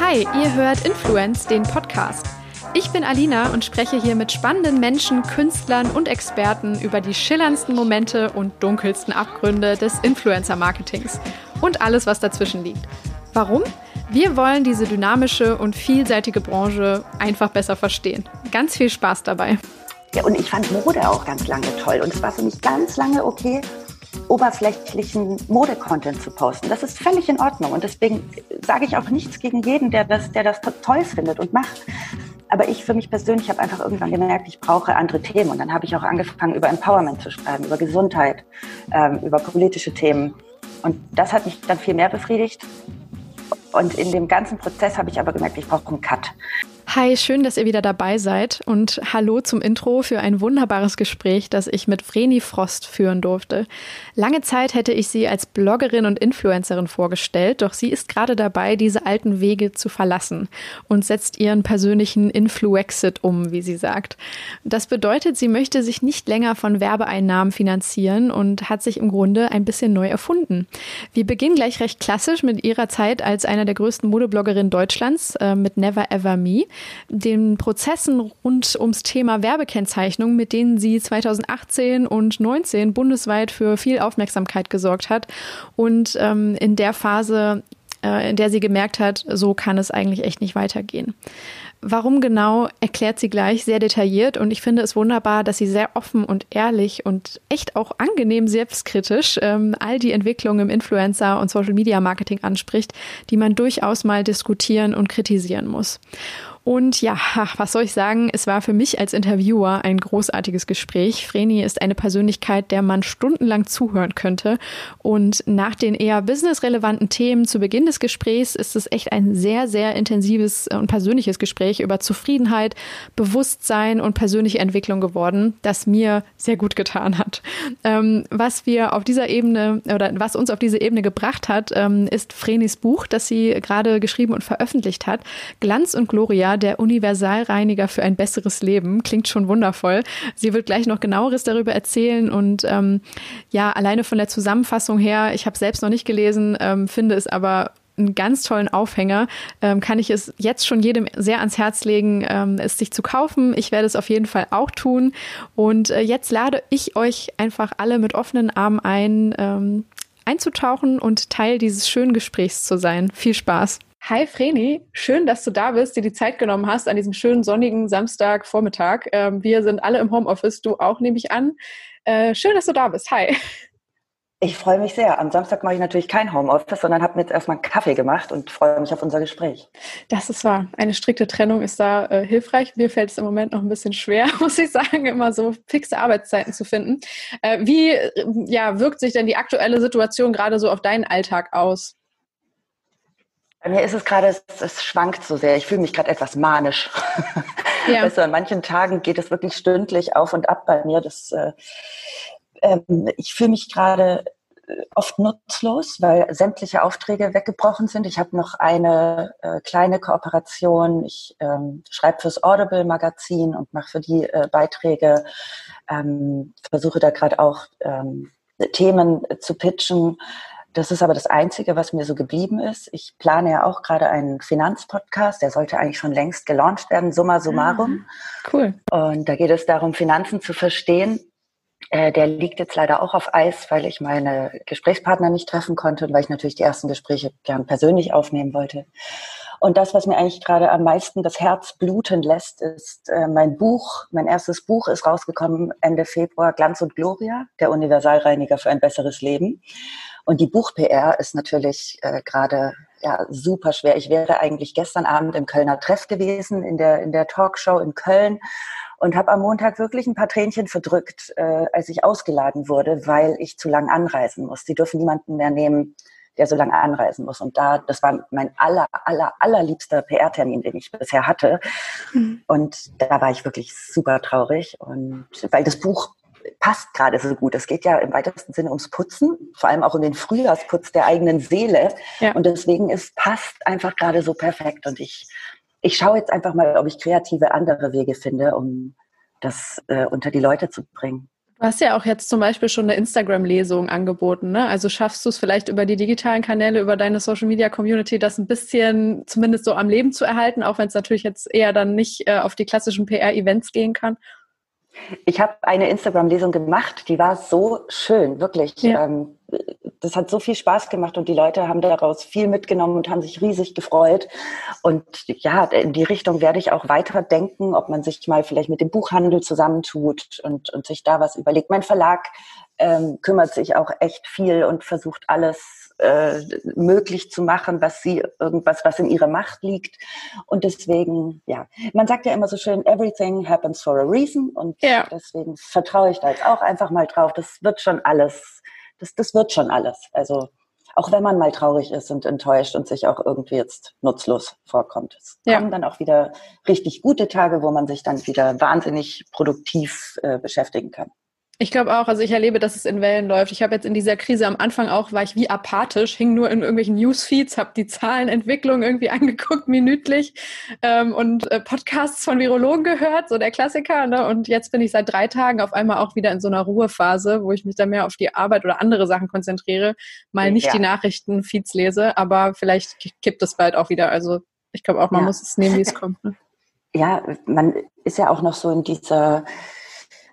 Hi, ihr hört Influence, den Podcast. Ich bin Alina und spreche hier mit spannenden Menschen, Künstlern und Experten über die schillerndsten Momente und dunkelsten Abgründe des Influencer-Marketings und alles, was dazwischen liegt. Warum? Wir wollen diese dynamische und vielseitige Branche einfach besser verstehen. Ganz viel Spaß dabei. Ja, und ich fand Mode auch ganz lange toll. Und es war für mich ganz lange okay, oberflächlichen Mode-Content zu posten. Das ist völlig in Ordnung. Und deswegen sage ich auch nichts gegen jeden, der das, der das toll findet und macht. Aber ich für mich persönlich habe einfach irgendwann gemerkt, ich brauche andere Themen. Und dann habe ich auch angefangen, über Empowerment zu schreiben, über Gesundheit, ähm, über politische Themen. Und das hat mich dann viel mehr befriedigt. Und in dem ganzen Prozess habe ich aber gemerkt, ich brauche einen Cut. Hi, schön, dass ihr wieder dabei seid und hallo zum Intro für ein wunderbares Gespräch, das ich mit Vreni Frost führen durfte. Lange Zeit hätte ich sie als Bloggerin und Influencerin vorgestellt, doch sie ist gerade dabei, diese alten Wege zu verlassen und setzt ihren persönlichen Influexit um, wie sie sagt. Das bedeutet, sie möchte sich nicht länger von Werbeeinnahmen finanzieren und hat sich im Grunde ein bisschen neu erfunden. Wir beginnen gleich recht klassisch mit ihrer Zeit als einer der größten Modebloggerinnen Deutschlands äh, mit Never Ever Me den Prozessen rund ums Thema Werbekennzeichnung, mit denen sie 2018 und 2019 bundesweit für viel Aufmerksamkeit gesorgt hat und ähm, in der Phase, äh, in der sie gemerkt hat, so kann es eigentlich echt nicht weitergehen. Warum genau, erklärt sie gleich sehr detailliert und ich finde es wunderbar, dass sie sehr offen und ehrlich und echt auch angenehm selbstkritisch ähm, all die Entwicklungen im Influencer- und Social-Media-Marketing anspricht, die man durchaus mal diskutieren und kritisieren muss. Und ja, was soll ich sagen? Es war für mich als Interviewer ein großartiges Gespräch. Vreni ist eine Persönlichkeit, der man stundenlang zuhören könnte. Und nach den eher businessrelevanten Themen zu Beginn des Gesprächs ist es echt ein sehr, sehr intensives und persönliches Gespräch über Zufriedenheit, Bewusstsein und persönliche Entwicklung geworden, das mir sehr gut getan hat. Ähm, was wir auf dieser Ebene oder was uns auf diese Ebene gebracht hat, ähm, ist Vrenis Buch, das sie gerade geschrieben und veröffentlicht hat. Glanz und Gloria der Universalreiniger für ein besseres Leben. Klingt schon wundervoll. Sie wird gleich noch genaueres darüber erzählen und ähm, ja, alleine von der Zusammenfassung her, ich habe selbst noch nicht gelesen, ähm, finde es aber einen ganz tollen Aufhänger. Ähm, kann ich es jetzt schon jedem sehr ans Herz legen, ähm, es sich zu kaufen. Ich werde es auf jeden Fall auch tun. Und äh, jetzt lade ich euch einfach alle mit offenen Armen ein, ähm, einzutauchen und Teil dieses schönen Gesprächs zu sein. Viel Spaß. Hi Vreni, schön, dass du da bist, dir die Zeit genommen hast an diesem schönen sonnigen Samstagvormittag. Ähm, wir sind alle im Homeoffice, du auch, nehme ich an. Äh, schön, dass du da bist. Hi. Ich freue mich sehr. Am Samstag mache ich natürlich kein Homeoffice, sondern habe mir jetzt erstmal einen Kaffee gemacht und freue mich auf unser Gespräch. Das ist wahr. Eine strikte Trennung ist da äh, hilfreich. Mir fällt es im Moment noch ein bisschen schwer, muss ich sagen, immer so fixe Arbeitszeiten zu finden. Äh, wie ja, wirkt sich denn die aktuelle Situation gerade so auf deinen Alltag aus? Bei mir ist es gerade, es, es, schwankt so sehr. Ich fühle mich gerade etwas manisch. Ja. Weißt du, an manchen Tagen geht es wirklich stündlich auf und ab bei mir. Das, äh, ähm, ich fühle mich gerade äh, oft nutzlos, weil sämtliche Aufträge weggebrochen sind. Ich habe noch eine äh, kleine Kooperation. Ich ähm, schreibe fürs Audible Magazin und mache für die äh, Beiträge. Ähm, versuche da gerade auch ähm, Themen zu pitchen. Das ist aber das Einzige, was mir so geblieben ist. Ich plane ja auch gerade einen Finanzpodcast, der sollte eigentlich schon längst gelauncht werden, summa summarum. Ah, cool. Und da geht es darum, Finanzen zu verstehen. Äh, der liegt jetzt leider auch auf Eis, weil ich meine Gesprächspartner nicht treffen konnte und weil ich natürlich die ersten Gespräche gern persönlich aufnehmen wollte. Und das, was mir eigentlich gerade am meisten das Herz bluten lässt, ist äh, mein Buch. Mein erstes Buch ist rausgekommen Ende Februar, Glanz und Gloria, der Universalreiniger für ein besseres Leben. Und die Buch-PR ist natürlich äh, gerade ja, super schwer. Ich wäre eigentlich gestern Abend im Kölner Treff gewesen, in der, in der Talkshow in Köln und habe am Montag wirklich ein paar Tränchen verdrückt, äh, als ich ausgeladen wurde, weil ich zu lang anreisen muss. Sie dürfen niemanden mehr nehmen, der so lange anreisen muss. Und da, das war mein aller, aller, allerliebster PR-Termin, den ich bisher hatte. Mhm. Und da war ich wirklich super traurig. Und weil das Buch passt gerade so gut. Es geht ja im weitesten Sinne ums Putzen, vor allem auch um den Frühjahrsputz der eigenen Seele. Ja. Und deswegen ist passt einfach gerade so perfekt. Und ich, ich schaue jetzt einfach mal, ob ich kreative andere Wege finde, um das äh, unter die Leute zu bringen. Du hast ja auch jetzt zum Beispiel schon eine Instagram-Lesung angeboten, ne? Also schaffst du es vielleicht über die digitalen Kanäle, über deine Social Media Community, das ein bisschen zumindest so am Leben zu erhalten, auch wenn es natürlich jetzt eher dann nicht äh, auf die klassischen PR-Events gehen kann? Ich habe eine Instagram-Lesung gemacht, die war so schön, wirklich. Ja. Ähm, das hat so viel Spaß gemacht und die Leute haben daraus viel mitgenommen und haben sich riesig gefreut. Und ja, in die Richtung werde ich auch weiter denken, ob man sich mal vielleicht mit dem Buchhandel zusammentut und, und sich da was überlegt. Mein Verlag ähm, kümmert sich auch echt viel und versucht alles äh, möglich zu machen, was sie irgendwas, was in ihrer Macht liegt. Und deswegen, ja, man sagt ja immer so schön, everything happens for a reason. Und ja. deswegen vertraue ich da jetzt auch einfach mal drauf. Das wird schon alles, das, das wird schon alles. Also auch wenn man mal traurig ist und enttäuscht und sich auch irgendwie jetzt nutzlos vorkommt. Es ja. kommen dann auch wieder richtig gute Tage, wo man sich dann wieder wahnsinnig produktiv äh, beschäftigen kann. Ich glaube auch, also ich erlebe, dass es in Wellen läuft. Ich habe jetzt in dieser Krise am Anfang auch, war ich wie apathisch, hing nur in irgendwelchen Newsfeeds, habe die Zahlenentwicklung irgendwie angeguckt, minütlich ähm, und äh, Podcasts von Virologen gehört, so der Klassiker. Ne? Und jetzt bin ich seit drei Tagen auf einmal auch wieder in so einer Ruhephase, wo ich mich dann mehr auf die Arbeit oder andere Sachen konzentriere, mal nicht ja. die Nachrichtenfeeds lese, aber vielleicht kippt es bald auch wieder. Also ich glaube auch, man ja. muss es nehmen, wie es kommt. Ne? Ja, man ist ja auch noch so in dieser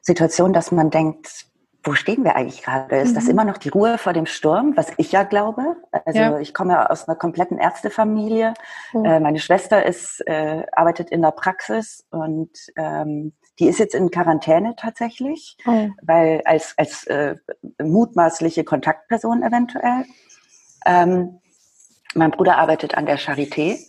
Situation, dass man denkt, wo stehen wir eigentlich gerade? Ist mhm. das immer noch die Ruhe vor dem Sturm, was ich ja glaube? Also ja. ich komme ja aus einer kompletten Ärztefamilie. Mhm. Äh, meine Schwester ist, äh, arbeitet in der Praxis und ähm, die ist jetzt in Quarantäne tatsächlich, mhm. weil als, als äh, mutmaßliche Kontaktperson eventuell. Ähm, mein Bruder arbeitet an der Charité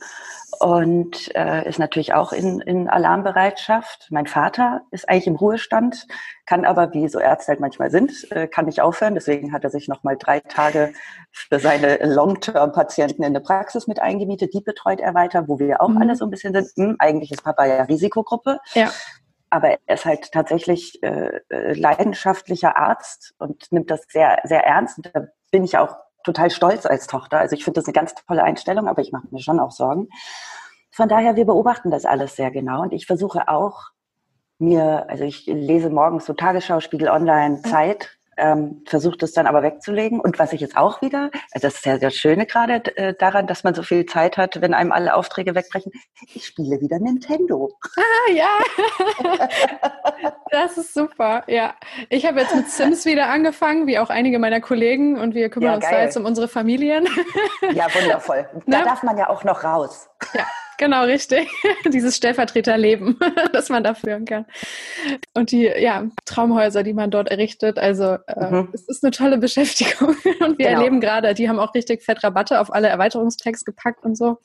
und äh, ist natürlich auch in, in Alarmbereitschaft. Mein Vater ist eigentlich im Ruhestand, kann aber, wie so Ärzte halt manchmal sind, äh, kann nicht aufhören. Deswegen hat er sich nochmal drei Tage für seine Long-Term-Patienten in der Praxis mit eingemietet. Die betreut er weiter, wo wir auch mhm. alle so ein bisschen sind. Hm, eigentlich ist Papa ja Risikogruppe. Ja. Aber er ist halt tatsächlich äh, äh leidenschaftlicher Arzt und nimmt das sehr, sehr ernst. Und da bin ich auch total stolz als Tochter. Also ich finde das eine ganz tolle Einstellung, aber ich mache mir schon auch Sorgen. Von daher, wir beobachten das alles sehr genau und ich versuche auch mir, also ich lese morgens so Tagesschau, Spiegel Online, Zeit, ähm, versucht es dann aber wegzulegen. Und was ich jetzt auch wieder, also das ist ja das Schöne gerade äh, daran, dass man so viel Zeit hat, wenn einem alle Aufträge wegbrechen, ich spiele wieder Nintendo. Ah, ja. das ist super, ja. Ich habe jetzt mit Sims wieder angefangen, wie auch einige meiner Kollegen und wir kümmern ja, uns da jetzt um unsere Familien. ja, wundervoll. Da Na? darf man ja auch noch raus. Ja, Genau, richtig. Dieses Stellvertreterleben, das man da führen kann. Und die ja, Traumhäuser, die man dort errichtet. Also äh, mhm. es ist eine tolle Beschäftigung. Und wir genau. erleben gerade, die haben auch richtig fett Rabatte auf alle Erweiterungstexte gepackt und so.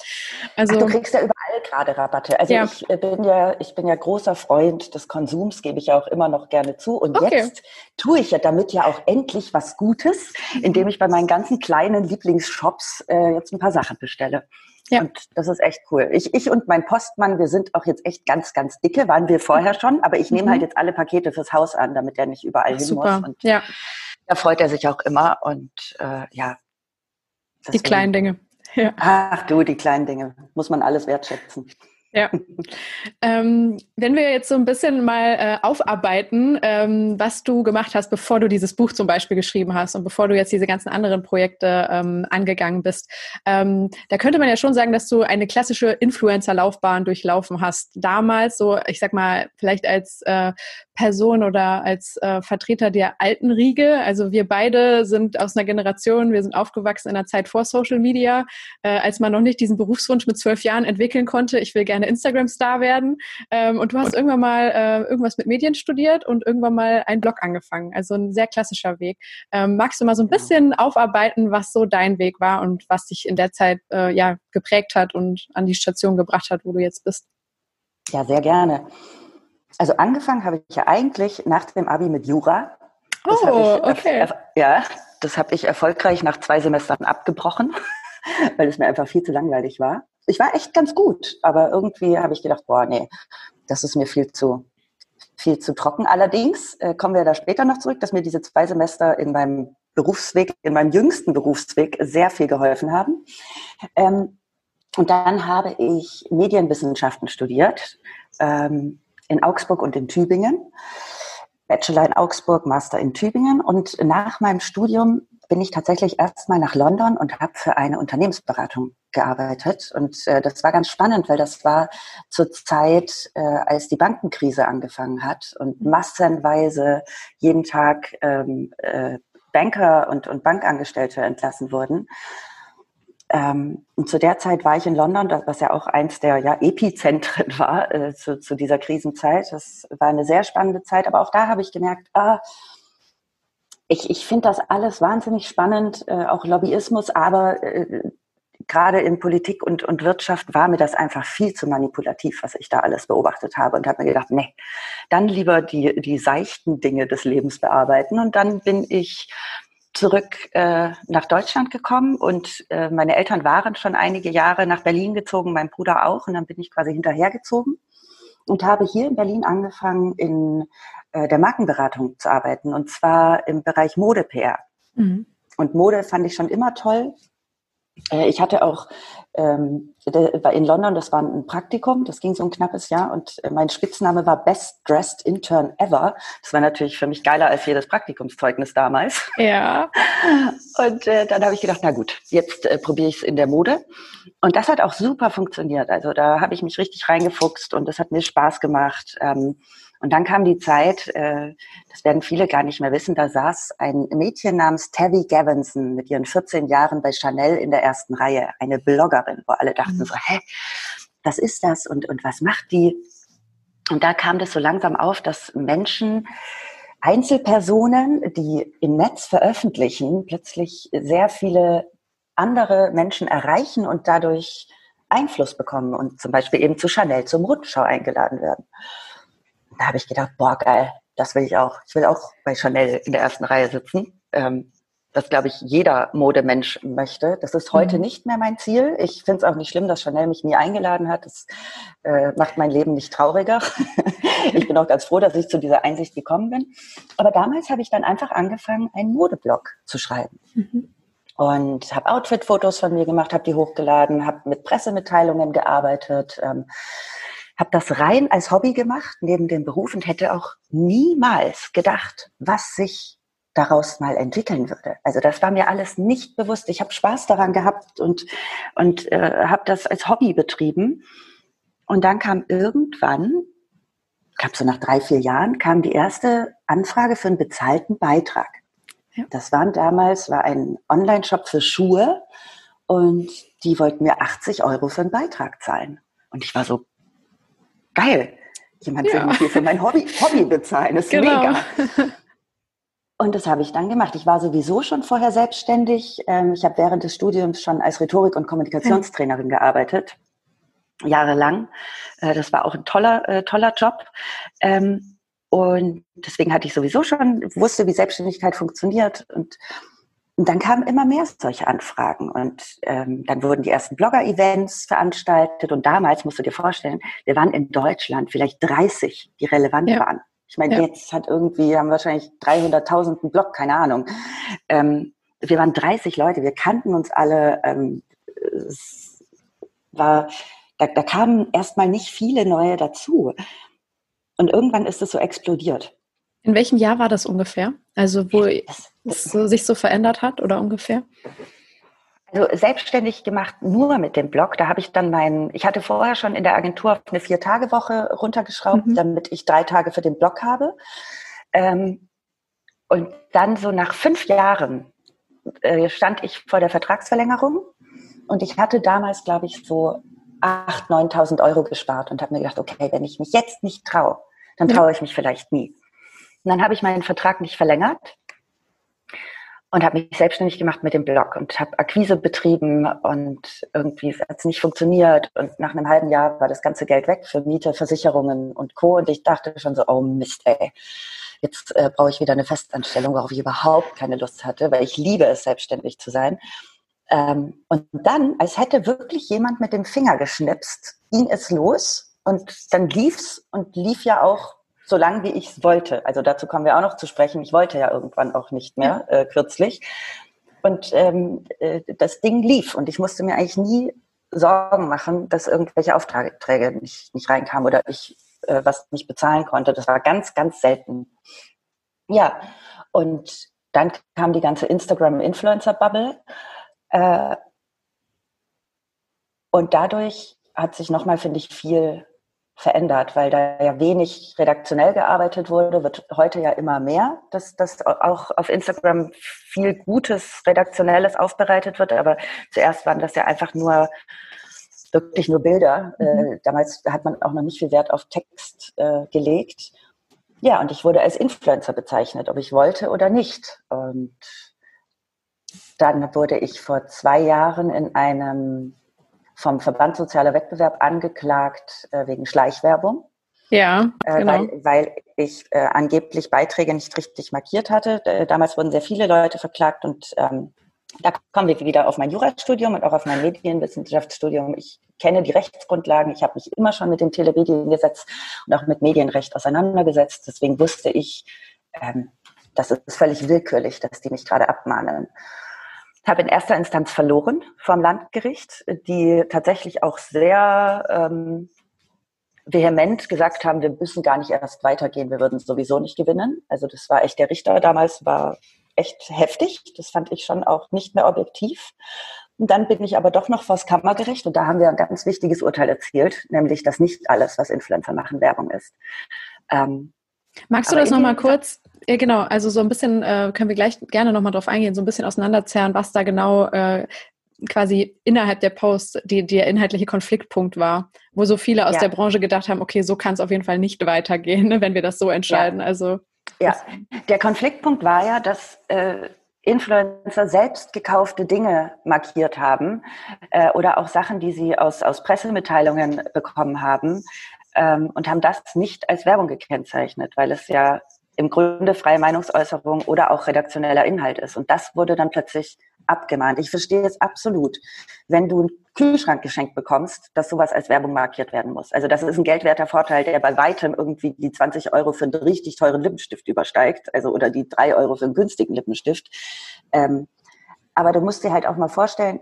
Also, Ach, du kriegst ja überall gerade Rabatte. Also ja. ich äh, bin ja, ich bin ja großer Freund des Konsums, gebe ich ja auch immer noch gerne zu. Und okay. jetzt tue ich ja damit ja auch endlich was Gutes, indem ich bei meinen ganzen kleinen Lieblingsshops äh, jetzt ein paar Sachen bestelle. Ja. Und das ist echt cool. Ich, ich und mein Postmann, wir sind auch jetzt echt ganz, ganz dicke, waren wir vorher schon, aber ich nehme mhm. halt jetzt alle Pakete fürs Haus an, damit er nicht überall Ach, hin super. muss. Und ja. da freut er sich auch immer. Und äh, ja. Deswegen. Die kleinen Dinge. Ja. Ach du, die kleinen Dinge. Muss man alles wertschätzen. Ja. ähm, wenn wir jetzt so ein bisschen mal äh, aufarbeiten, ähm, was du gemacht hast, bevor du dieses Buch zum Beispiel geschrieben hast und bevor du jetzt diese ganzen anderen Projekte ähm, angegangen bist, ähm, da könnte man ja schon sagen, dass du eine klassische Influencer-Laufbahn durchlaufen hast. Damals so, ich sag mal, vielleicht als äh, Person oder als äh, Vertreter der alten Riege. Also wir beide sind aus einer Generation, wir sind aufgewachsen in einer Zeit vor Social Media, äh, als man noch nicht diesen Berufswunsch mit zwölf Jahren entwickeln konnte. Ich will gerne Instagram-Star werden. Ähm, und du hast irgendwann mal äh, irgendwas mit Medien studiert und irgendwann mal einen Blog angefangen. Also ein sehr klassischer Weg. Ähm, magst du mal so ein bisschen aufarbeiten, was so dein Weg war und was dich in der Zeit äh, ja geprägt hat und an die Station gebracht hat, wo du jetzt bist? Ja, sehr gerne. Also angefangen habe ich ja eigentlich nach dem Abi mit Jura. Das oh, okay. Ja, das habe ich erfolgreich nach zwei Semestern abgebrochen, weil es mir einfach viel zu langweilig war. Ich war echt ganz gut, aber irgendwie habe ich gedacht, boah, nee, das ist mir viel zu viel zu trocken. Allerdings äh, kommen wir da später noch zurück, dass mir diese zwei Semester in meinem Berufsweg, in meinem jüngsten Berufsweg sehr viel geholfen haben. Ähm, und dann habe ich Medienwissenschaften studiert. Ähm, in Augsburg und in Tübingen. Bachelor in Augsburg, Master in Tübingen und nach meinem Studium bin ich tatsächlich erstmal nach London und habe für eine Unternehmensberatung gearbeitet. Und äh, das war ganz spannend, weil das war zur Zeit, äh, als die Bankenkrise angefangen hat und massenweise jeden Tag ähm, äh, Banker und, und Bankangestellte entlassen wurden. Ähm, und zu der Zeit war ich in London, was ja auch eins der ja, Epizentren war äh, zu, zu dieser Krisenzeit. Das war eine sehr spannende Zeit, aber auch da habe ich gemerkt, ah, ich, ich finde das alles wahnsinnig spannend, äh, auch Lobbyismus, aber äh, gerade in Politik und, und Wirtschaft war mir das einfach viel zu manipulativ, was ich da alles beobachtet habe und habe mir gedacht, nee, dann lieber die, die seichten Dinge des Lebens bearbeiten. Und dann bin ich zurück äh, nach Deutschland gekommen und äh, meine Eltern waren schon einige Jahre nach Berlin gezogen, mein Bruder auch, und dann bin ich quasi hinterhergezogen und habe hier in Berlin angefangen, in äh, der Markenberatung zu arbeiten und zwar im Bereich Mode-PR. Mhm. Und Mode fand ich schon immer toll. Äh, ich hatte auch ähm, in London, das war ein Praktikum, das ging so ein knappes Jahr und äh, mein Spitzname war Best Dressed Intern Ever. Das war natürlich für mich geiler als jedes Praktikumszeugnis damals. Ja. Und äh, dann habe ich gedacht, na gut, jetzt äh, probiere ich es in der Mode. Und das hat auch super funktioniert. Also da habe ich mich richtig reingefuchst und das hat mir Spaß gemacht. Ähm, und dann kam die Zeit, äh, das werden viele gar nicht mehr wissen, da saß ein Mädchen namens Tavi Gavinson mit ihren 14 Jahren bei Chanel in der ersten Reihe, eine Bloggerin, wo alle dachten mhm. so, hä, was ist das und, und was macht die? Und da kam das so langsam auf, dass Menschen, Einzelpersonen, die im Netz veröffentlichen, plötzlich sehr viele andere Menschen erreichen und dadurch Einfluss bekommen und zum Beispiel eben zu Chanel zum Rundschau eingeladen werden da habe ich gedacht, boah, geil, das will ich auch. Ich will auch bei Chanel in der ersten Reihe sitzen. Ähm, das, glaube ich, jeder Modemensch möchte. Das ist heute mhm. nicht mehr mein Ziel. Ich finde es auch nicht schlimm, dass Chanel mich nie eingeladen hat. Das äh, macht mein Leben nicht trauriger. ich bin auch ganz froh, dass ich zu dieser Einsicht gekommen bin. Aber damals habe ich dann einfach angefangen, einen Modeblog zu schreiben. Mhm. Und habe Outfit-Fotos von mir gemacht, habe die hochgeladen, habe mit Pressemitteilungen gearbeitet. Ähm, habe das rein als Hobby gemacht, neben dem Beruf und hätte auch niemals gedacht, was sich daraus mal entwickeln würde. Also das war mir alles nicht bewusst. Ich habe Spaß daran gehabt und, und äh, habe das als Hobby betrieben. Und dann kam irgendwann, ich glaube so nach drei, vier Jahren, kam die erste Anfrage für einen bezahlten Beitrag. Ja. Das waren damals, war ein Online-Shop für Schuhe und die wollten mir 80 Euro für einen Beitrag zahlen. Und ich war so, geil, jemand will mich hier für mein Hobby, Hobby bezahlen, das ist genau. mega. Und das habe ich dann gemacht. Ich war sowieso schon vorher selbstständig. Ähm, ich habe während des Studiums schon als Rhetorik- und Kommunikationstrainerin gearbeitet, jahrelang. Äh, das war auch ein toller, äh, toller Job. Ähm, und deswegen hatte ich sowieso schon, wusste, wie Selbstständigkeit funktioniert und und dann kamen immer mehr solche Anfragen und ähm, dann wurden die ersten Blogger-Events veranstaltet und damals musst du dir vorstellen, wir waren in Deutschland vielleicht 30, die relevant ja. waren. Ich meine, ja. jetzt hat irgendwie, haben wahrscheinlich 300.000 Blog, keine Ahnung. Ähm, wir waren 30 Leute, wir kannten uns alle. Ähm, es war, da, da kamen erstmal nicht viele neue dazu. Und irgendwann ist es so explodiert. In welchem Jahr war das ungefähr? Also wo es so, sich so verändert hat oder ungefähr? Also selbstständig gemacht nur mit dem Blog. Da habe ich dann meinen, ich hatte vorher schon in der Agentur auf eine Vier-Tage-Woche runtergeschraubt, mhm. damit ich drei Tage für den Blog habe. Ähm, und dann so nach fünf Jahren äh, stand ich vor der Vertragsverlängerung und ich hatte damals, glaube ich, so 8.000, 9.000 Euro gespart und habe mir gedacht, okay, wenn ich mich jetzt nicht traue, dann traue ich mich vielleicht nie. Und dann habe ich meinen Vertrag nicht verlängert und habe mich selbstständig gemacht mit dem Blog und habe Akquise betrieben und irgendwie hat es nicht funktioniert und nach einem halben Jahr war das ganze Geld weg für Miete, Versicherungen und Co. Und ich dachte schon so, oh Mist, ey, jetzt äh, brauche ich wieder eine Festanstellung, worauf ich überhaupt keine Lust hatte, weil ich liebe es, selbstständig zu sein. Ähm, und dann, als hätte wirklich jemand mit dem Finger geschnipst, ging es los und dann lief's und lief ja auch so lang wie ich es wollte. Also dazu kommen wir auch noch zu sprechen. Ich wollte ja irgendwann auch nicht mehr äh, kürzlich. Und ähm, äh, das Ding lief und ich musste mir eigentlich nie Sorgen machen, dass irgendwelche Aufträge nicht, nicht reinkamen oder ich äh, was nicht bezahlen konnte. Das war ganz, ganz selten. Ja, und dann kam die ganze Instagram-Influencer-Bubble. Äh, und dadurch hat sich nochmal, finde ich, viel verändert, weil da ja wenig redaktionell gearbeitet wurde, wird heute ja immer mehr, dass, dass auch auf Instagram viel Gutes, Redaktionelles aufbereitet wird. Aber zuerst waren das ja einfach nur wirklich nur Bilder. Mhm. Äh, damals hat man auch noch nicht viel Wert auf Text äh, gelegt. Ja, und ich wurde als Influencer bezeichnet, ob ich wollte oder nicht. Und dann wurde ich vor zwei Jahren in einem vom Verband Sozialer Wettbewerb angeklagt äh, wegen Schleichwerbung. Ja, äh, genau. weil, weil ich äh, angeblich Beiträge nicht richtig markiert hatte. damals wurden sehr viele Leute verklagt und ähm, da kommen wir wieder auf mein Jurastudium und auch auf mein Medienwissenschaftsstudium. Ich kenne die Rechtsgrundlagen. Ich habe mich immer schon mit dem Telemediengesetz und auch mit Medienrecht auseinandergesetzt. Deswegen wusste ich, ähm, das ist völlig willkürlich, dass die mich gerade abmahnen habe in erster Instanz verloren vom Landgericht, die tatsächlich auch sehr ähm, vehement gesagt haben, wir müssen gar nicht erst weitergehen, wir würden sowieso nicht gewinnen. Also das war echt, der Richter damals war echt heftig. Das fand ich schon auch nicht mehr objektiv. Und dann bin ich aber doch noch vors Kammergericht und da haben wir ein ganz wichtiges Urteil erzielt, nämlich, dass nicht alles, was Influencer machen, Werbung ist. Ähm, Magst du das nochmal kurz ja, genau. Also so ein bisschen äh, können wir gleich gerne nochmal drauf eingehen, so ein bisschen auseinanderzerren, was da genau äh, quasi innerhalb der Post die, der inhaltliche Konfliktpunkt war, wo so viele aus ja. der Branche gedacht haben, okay, so kann es auf jeden Fall nicht weitergehen, ne, wenn wir das so entscheiden. Ja. Also ja, der Konfliktpunkt war ja, dass äh, Influencer selbst gekaufte Dinge markiert haben äh, oder auch Sachen, die sie aus, aus Pressemitteilungen bekommen haben ähm, und haben das nicht als Werbung gekennzeichnet, weil es ja im Grunde freie Meinungsäußerung oder auch redaktioneller Inhalt ist. Und das wurde dann plötzlich abgemahnt. Ich verstehe es absolut, wenn du einen Kühlschrank geschenkt bekommst, dass sowas als Werbung markiert werden muss. Also das ist ein geldwerter Vorteil, der bei weitem irgendwie die 20 Euro für einen richtig teuren Lippenstift übersteigt, also oder die drei Euro für einen günstigen Lippenstift. Ähm, aber du musst dir halt auch mal vorstellen,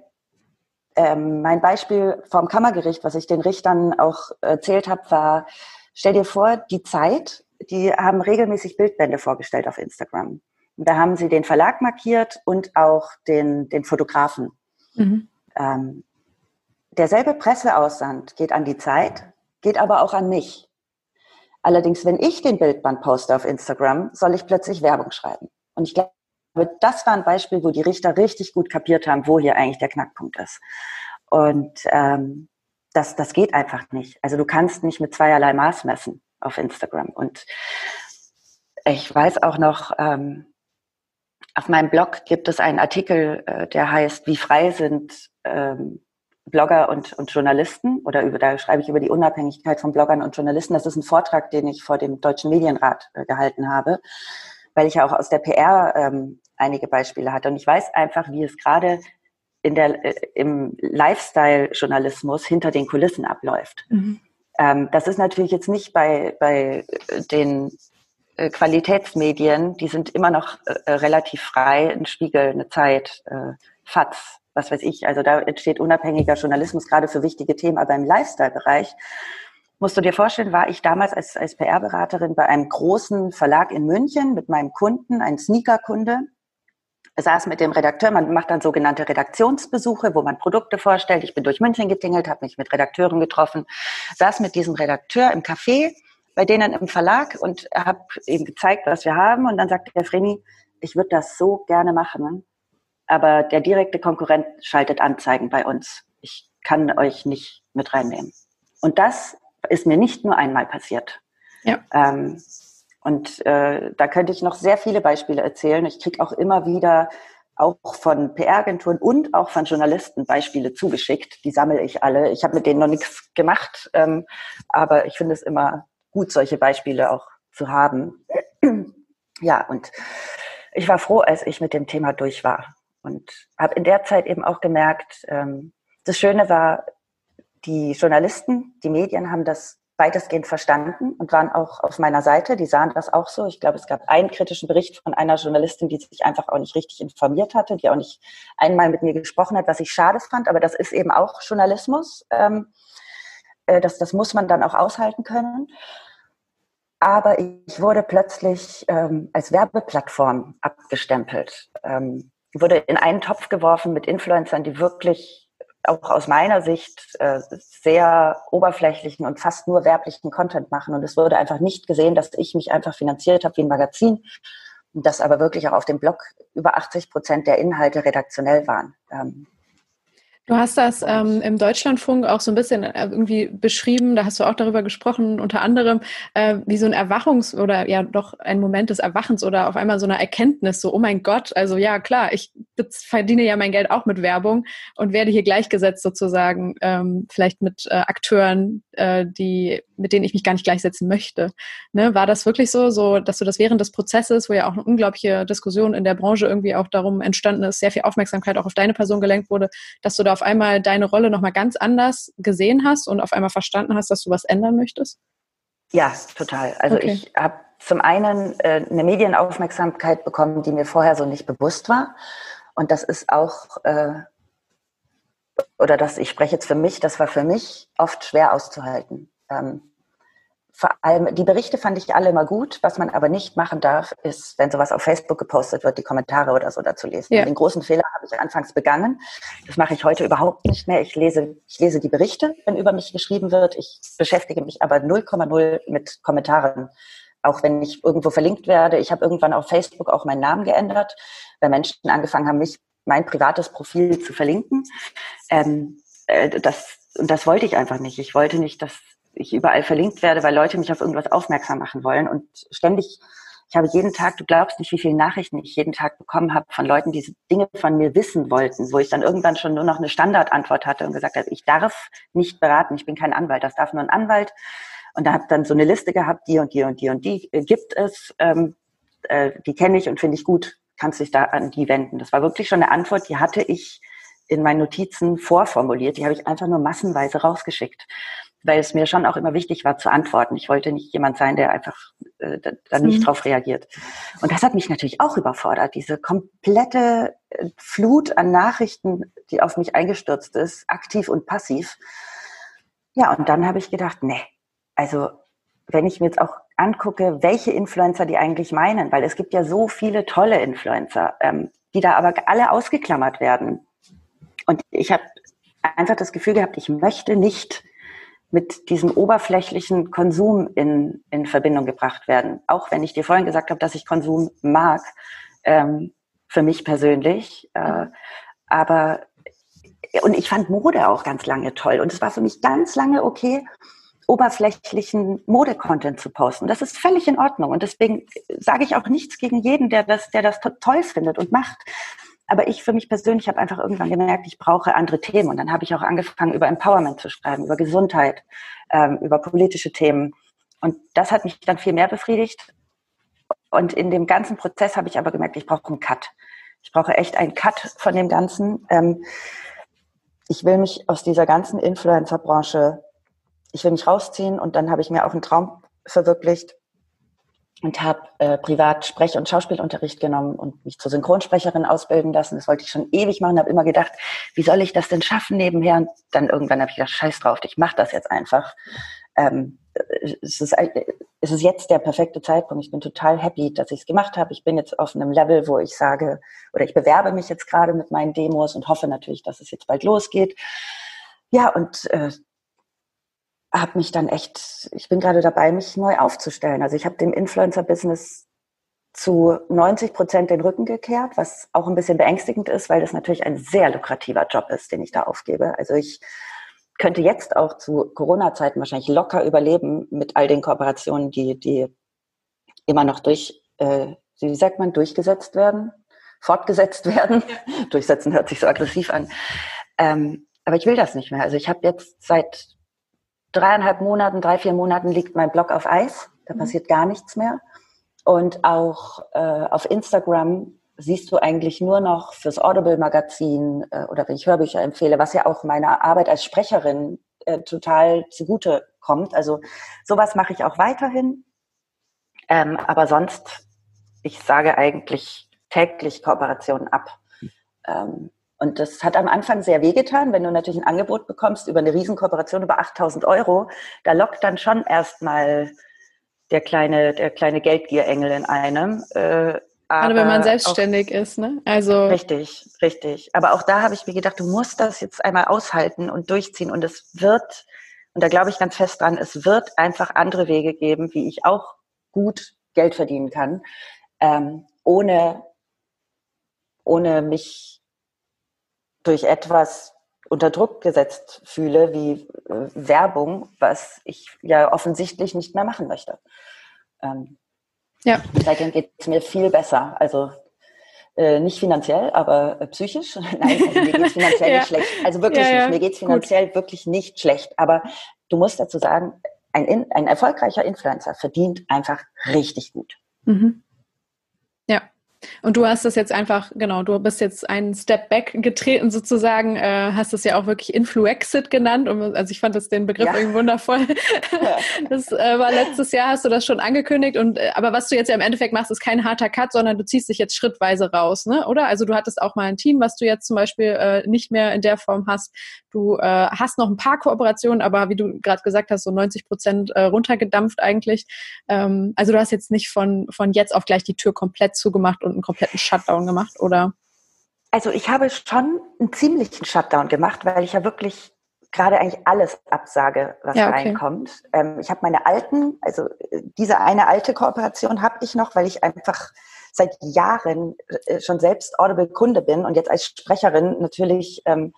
ähm, mein Beispiel vom Kammergericht, was ich den Richtern auch erzählt habe, war, stell dir vor, die Zeit die haben regelmäßig Bildbände vorgestellt auf Instagram. Und da haben sie den Verlag markiert und auch den, den Fotografen. Mhm. Ähm, derselbe Presseaussand geht an die Zeit, geht aber auch an mich. Allerdings, wenn ich den Bildband poste auf Instagram, soll ich plötzlich Werbung schreiben. Und ich glaube, das war ein Beispiel, wo die Richter richtig gut kapiert haben, wo hier eigentlich der Knackpunkt ist. Und ähm, das, das geht einfach nicht. Also du kannst nicht mit zweierlei Maß messen auf Instagram. Und ich weiß auch noch, ähm, auf meinem Blog gibt es einen Artikel, äh, der heißt, wie frei sind ähm, Blogger und, und Journalisten oder über, da schreibe ich über die Unabhängigkeit von Bloggern und Journalisten. Das ist ein Vortrag, den ich vor dem Deutschen Medienrat äh, gehalten habe, weil ich ja auch aus der PR ähm, einige Beispiele hatte. Und ich weiß einfach, wie es gerade in der, äh, im Lifestyle-Journalismus hinter den Kulissen abläuft. Mhm. Ähm, das ist natürlich jetzt nicht bei, bei den äh, Qualitätsmedien, die sind immer noch äh, relativ frei, ein Spiegel, eine Zeit, äh, FATS, was weiß ich. Also da entsteht unabhängiger Journalismus gerade für wichtige Themen, aber im Lifestyle-Bereich musst du dir vorstellen, war ich damals als, als PR-Beraterin bei einem großen Verlag in München mit meinem Kunden, einem Sneaker-Kunde saß mit dem Redakteur, man macht dann sogenannte Redaktionsbesuche, wo man Produkte vorstellt. Ich bin durch München getingelt, habe mich mit Redakteuren getroffen, saß mit diesem Redakteur im Café bei denen im Verlag und habe ihm gezeigt, was wir haben. Und dann sagte der Vreni, ich würde das so gerne machen, aber der direkte Konkurrent schaltet Anzeigen bei uns. Ich kann euch nicht mit reinnehmen. Und das ist mir nicht nur einmal passiert. Ja. Ähm, und äh, da könnte ich noch sehr viele Beispiele erzählen. Ich kriege auch immer wieder auch von PR-Agenturen und auch von Journalisten Beispiele zugeschickt. Die sammle ich alle. Ich habe mit denen noch nichts gemacht, ähm, aber ich finde es immer gut, solche Beispiele auch zu haben. ja, und ich war froh, als ich mit dem Thema durch war und habe in der Zeit eben auch gemerkt, ähm, das Schöne war, die Journalisten, die Medien haben das weitestgehend verstanden und waren auch auf meiner Seite. Die sahen das auch so. Ich glaube, es gab einen kritischen Bericht von einer Journalistin, die sich einfach auch nicht richtig informiert hatte, die auch nicht einmal mit mir gesprochen hat, was ich schade fand. Aber das ist eben auch Journalismus. Ähm, äh, das, das muss man dann auch aushalten können. aber ich wurde plötzlich ähm, als Werbeplattform abgestempelt. Ähm, wurde in einen Topf geworfen mit Influencern, die wirklich auch aus meiner Sicht äh, sehr oberflächlichen und fast nur werblichen Content machen. Und es wurde einfach nicht gesehen, dass ich mich einfach finanziert habe wie ein Magazin und dass aber wirklich auch auf dem Blog über 80 Prozent der Inhalte redaktionell waren. Ähm, Du hast das ähm, im Deutschlandfunk auch so ein bisschen äh, irgendwie beschrieben, da hast du auch darüber gesprochen, unter anderem äh, wie so ein Erwachungs- oder ja doch ein Moment des Erwachens oder auf einmal so eine Erkenntnis, so, oh mein Gott, also ja klar, ich verdiene ja mein Geld auch mit Werbung und werde hier gleichgesetzt sozusagen, ähm, vielleicht mit äh, Akteuren, äh, die, mit denen ich mich gar nicht gleichsetzen möchte. Ne? War das wirklich so, so, dass du das während des Prozesses, wo ja auch eine unglaubliche Diskussion in der Branche irgendwie auch darum entstanden ist, sehr viel Aufmerksamkeit auch auf deine Person gelenkt wurde, dass du da auf einmal deine Rolle nochmal ganz anders gesehen hast und auf einmal verstanden hast, dass du was ändern möchtest? Ja, total. Also okay. ich habe zum einen äh, eine Medienaufmerksamkeit bekommen, die mir vorher so nicht bewusst war. Und das ist auch, äh, oder das, ich spreche jetzt für mich, das war für mich oft schwer auszuhalten. Ähm, vor allem, die Berichte fand ich alle immer gut. Was man aber nicht machen darf, ist, wenn sowas auf Facebook gepostet wird, die Kommentare oder so dazu lesen. Ja. Den großen Fehler habe ich anfangs begangen. Das mache ich heute überhaupt nicht mehr. Ich lese, ich lese die Berichte, wenn über mich geschrieben wird. Ich beschäftige mich aber 0,0 mit Kommentaren. Auch wenn ich irgendwo verlinkt werde. Ich habe irgendwann auf Facebook auch meinen Namen geändert, weil Menschen angefangen haben, mich, mein privates Profil zu verlinken. Ähm, äh, das, und das wollte ich einfach nicht. Ich wollte nicht, dass ich überall verlinkt werde, weil Leute mich auf irgendwas aufmerksam machen wollen und ständig ich habe jeden Tag, du glaubst nicht, wie viele Nachrichten ich jeden Tag bekommen habe von Leuten, die Dinge von mir wissen wollten, wo ich dann irgendwann schon nur noch eine Standardantwort hatte und gesagt habe, ich darf nicht beraten, ich bin kein Anwalt, das darf nur ein Anwalt. Und da habe dann so eine Liste gehabt, die und die und die und die äh, gibt es, ähm, äh, die kenne ich und finde ich gut, kannst dich da an die wenden. Das war wirklich schon eine Antwort, die hatte ich in meinen Notizen vorformuliert, die habe ich einfach nur massenweise rausgeschickt weil es mir schon auch immer wichtig war zu antworten. Ich wollte nicht jemand sein, der einfach äh, da nicht mhm. drauf reagiert. Und das hat mich natürlich auch überfordert, diese komplette äh, Flut an Nachrichten, die auf mich eingestürzt ist, aktiv und passiv. Ja, und dann habe ich gedacht, nee, also wenn ich mir jetzt auch angucke, welche Influencer die eigentlich meinen, weil es gibt ja so viele tolle Influencer, ähm, die da aber alle ausgeklammert werden. Und ich habe einfach das Gefühl gehabt, ich möchte nicht mit diesem oberflächlichen Konsum in, in Verbindung gebracht werden. Auch wenn ich dir vorhin gesagt habe, dass ich Konsum mag, ähm, für mich persönlich. Äh, aber, und ich fand Mode auch ganz lange toll. Und es war für mich ganz lange okay, oberflächlichen Mode-Content zu posten. Das ist völlig in Ordnung. Und deswegen sage ich auch nichts gegen jeden, der das, der das toll findet und macht. Aber ich für mich persönlich habe einfach irgendwann gemerkt, ich brauche andere Themen. Und dann habe ich auch angefangen, über Empowerment zu schreiben, über Gesundheit, ähm, über politische Themen. Und das hat mich dann viel mehr befriedigt. Und in dem ganzen Prozess habe ich aber gemerkt, ich brauche einen Cut. Ich brauche echt einen Cut von dem Ganzen. Ähm, ich will mich aus dieser ganzen Influencer-Branche, ich will mich rausziehen und dann habe ich mir auch einen Traum verwirklicht, und habe äh, privat Sprech- und Schauspielunterricht genommen und mich zur Synchronsprecherin ausbilden lassen. Das wollte ich schon ewig machen, habe immer gedacht, wie soll ich das denn schaffen nebenher? Und dann irgendwann habe ich gedacht, scheiß drauf, ich mache das jetzt einfach. Ähm, es, ist, es ist jetzt der perfekte Zeitpunkt. Ich bin total happy, dass ich es gemacht habe. Ich bin jetzt auf einem Level, wo ich sage, oder ich bewerbe mich jetzt gerade mit meinen Demos und hoffe natürlich, dass es jetzt bald losgeht. Ja, und äh, habe mich dann echt, ich bin gerade dabei, mich neu aufzustellen. Also ich habe dem Influencer-Business zu 90 Prozent den Rücken gekehrt, was auch ein bisschen beängstigend ist, weil das natürlich ein sehr lukrativer Job ist, den ich da aufgebe. Also ich könnte jetzt auch zu Corona-Zeiten wahrscheinlich locker überleben mit all den Kooperationen, die, die immer noch durch, äh, wie sagt man, durchgesetzt werden, fortgesetzt werden. Durchsetzen hört sich so aggressiv an. Ähm, aber ich will das nicht mehr. Also ich habe jetzt seit dreieinhalb Monaten, drei, vier Monaten liegt mein Blog auf Eis. Da mhm. passiert gar nichts mehr. Und auch äh, auf Instagram siehst du eigentlich nur noch fürs Audible-Magazin äh, oder wenn ich Hörbücher empfehle, was ja auch meiner Arbeit als Sprecherin äh, total zugute kommt. Also sowas mache ich auch weiterhin. Ähm, aber sonst, ich sage eigentlich täglich Kooperationen ab. Ähm, und das hat am Anfang sehr wehgetan, wenn du natürlich ein Angebot bekommst über eine Riesenkooperation über 8000 Euro. Da lockt dann schon erstmal der kleine, der kleine Geldgierengel in einem. Äh, Gerade wenn man selbstständig auch, ist, ne? Also richtig, richtig. Aber auch da habe ich mir gedacht, du musst das jetzt einmal aushalten und durchziehen und es wird, und da glaube ich ganz fest dran, es wird einfach andere Wege geben, wie ich auch gut Geld verdienen kann, ähm, ohne, ohne mich durch etwas unter Druck gesetzt fühle, wie äh, Werbung, was ich ja offensichtlich nicht mehr machen möchte. Ähm, ja. Seitdem geht es mir viel besser. Also äh, nicht finanziell, aber äh, psychisch. Nein, also mir geht es finanziell ja. nicht schlecht. Also wirklich ja, ja. nicht. Mir geht es finanziell Gut. wirklich nicht schlecht. Aber du musst dazu sagen, ein, ein erfolgreicher Influencer verdient einfach richtig gut. Mhm. Und du hast das jetzt einfach, genau, du bist jetzt einen Step back getreten sozusagen, äh, hast das ja auch wirklich Influexit genannt. Und, also ich fand das den Begriff ja. irgendwie wundervoll. Das äh, war letztes Jahr, hast du das schon angekündigt. Und äh, aber was du jetzt ja im Endeffekt machst, ist kein harter Cut, sondern du ziehst dich jetzt schrittweise raus, ne? Oder? Also du hattest auch mal ein Team, was du jetzt zum Beispiel äh, nicht mehr in der Form hast. Du äh, hast noch ein paar Kooperationen, aber wie du gerade gesagt hast, so 90 Prozent äh, runtergedampft eigentlich. Ähm, also du hast jetzt nicht von, von jetzt auf gleich die Tür komplett zugemacht und einen kompletten Shutdown gemacht, oder? Also ich habe schon einen ziemlichen Shutdown gemacht, weil ich ja wirklich gerade eigentlich alles absage, was ja, okay. reinkommt. Ähm, ich habe meine alten, also äh, diese eine alte Kooperation habe ich noch, weil ich einfach seit Jahren äh, schon selbst Audible-Kunde bin und jetzt als Sprecherin natürlich ähm,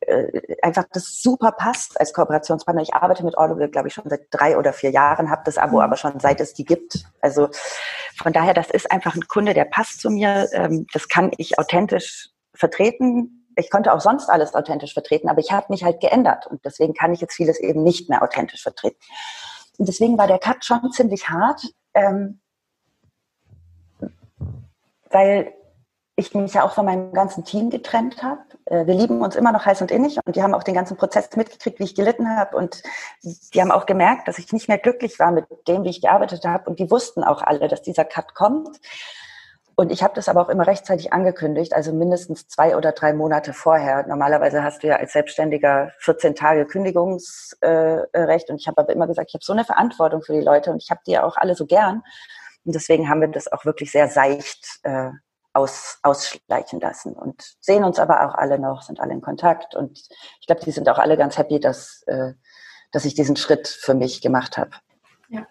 äh, einfach das super passt als Kooperationspartner. Ich arbeite mit Audible, glaube ich, schon seit drei oder vier Jahren, habe das Abo mhm. aber schon seit es die gibt. Also von daher, das ist einfach ein Kunde, der passt zu mir. Ähm, das kann ich authentisch vertreten. Ich konnte auch sonst alles authentisch vertreten, aber ich habe mich halt geändert und deswegen kann ich jetzt vieles eben nicht mehr authentisch vertreten. Und deswegen war der Cut schon ziemlich hart, ähm, weil ich mich ja auch von meinem ganzen Team getrennt habe. Äh, wir lieben uns immer noch heiß und innig und die haben auch den ganzen Prozess mitgekriegt, wie ich gelitten habe und die haben auch gemerkt, dass ich nicht mehr glücklich war mit dem, wie ich gearbeitet habe und die wussten auch alle, dass dieser Cut kommt. Und ich habe das aber auch immer rechtzeitig angekündigt, also mindestens zwei oder drei Monate vorher. Normalerweise hast du ja als Selbstständiger 14 Tage Kündigungsrecht und ich habe aber immer gesagt, ich habe so eine Verantwortung für die Leute und ich habe die ja auch alle so gern. Und deswegen haben wir das auch wirklich sehr seicht äh, aus, ausschleichen lassen und sehen uns aber auch alle noch, sind alle in Kontakt und ich glaube, die sind auch alle ganz happy, dass, äh, dass ich diesen Schritt für mich gemacht habe. Ja.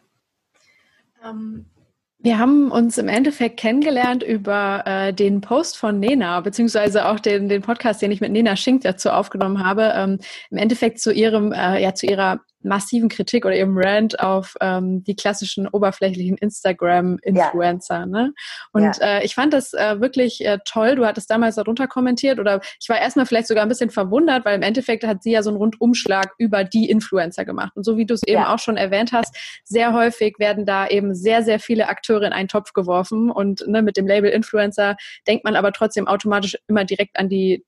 Ähm, wir haben uns im Endeffekt kennengelernt über äh, den Post von Nena, beziehungsweise auch den, den Podcast, den ich mit Nena Schink dazu aufgenommen habe. Ähm, Im Endeffekt zu ihrem, äh, ja, zu ihrer massiven Kritik oder eben Rant auf ähm, die klassischen oberflächlichen Instagram-Influencer. Ja. Ne? Und ja. äh, ich fand das äh, wirklich äh, toll. Du hattest damals darunter kommentiert oder ich war erstmal vielleicht sogar ein bisschen verwundert, weil im Endeffekt hat sie ja so einen Rundumschlag über die Influencer gemacht. Und so wie du es eben ja. auch schon erwähnt hast, sehr häufig werden da eben sehr, sehr viele Akteure in einen Topf geworfen. Und ne, mit dem Label Influencer denkt man aber trotzdem automatisch immer direkt an die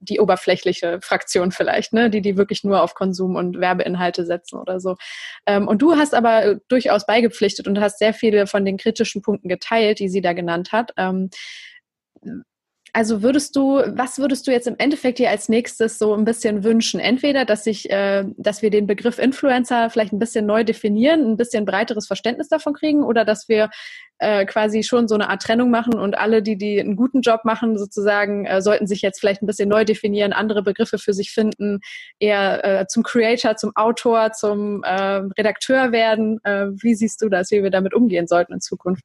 die oberflächliche Fraktion vielleicht, ne, die die wirklich nur auf Konsum und Werbeinhalte setzen oder so. Ähm, und du hast aber äh, durchaus beigepflichtet und hast sehr viele von den kritischen Punkten geteilt, die sie da genannt hat. Ähm, also würdest du, was würdest du jetzt im Endeffekt dir als nächstes so ein bisschen wünschen? Entweder, dass ich, äh, dass wir den Begriff Influencer vielleicht ein bisschen neu definieren, ein bisschen breiteres Verständnis davon kriegen, oder dass wir äh, quasi schon so eine Art Trennung machen und alle, die die einen guten Job machen, sozusagen, äh, sollten sich jetzt vielleicht ein bisschen neu definieren, andere Begriffe für sich finden, eher äh, zum Creator, zum Autor, zum äh, Redakteur werden. Äh, wie siehst du das, wie wir damit umgehen sollten in Zukunft?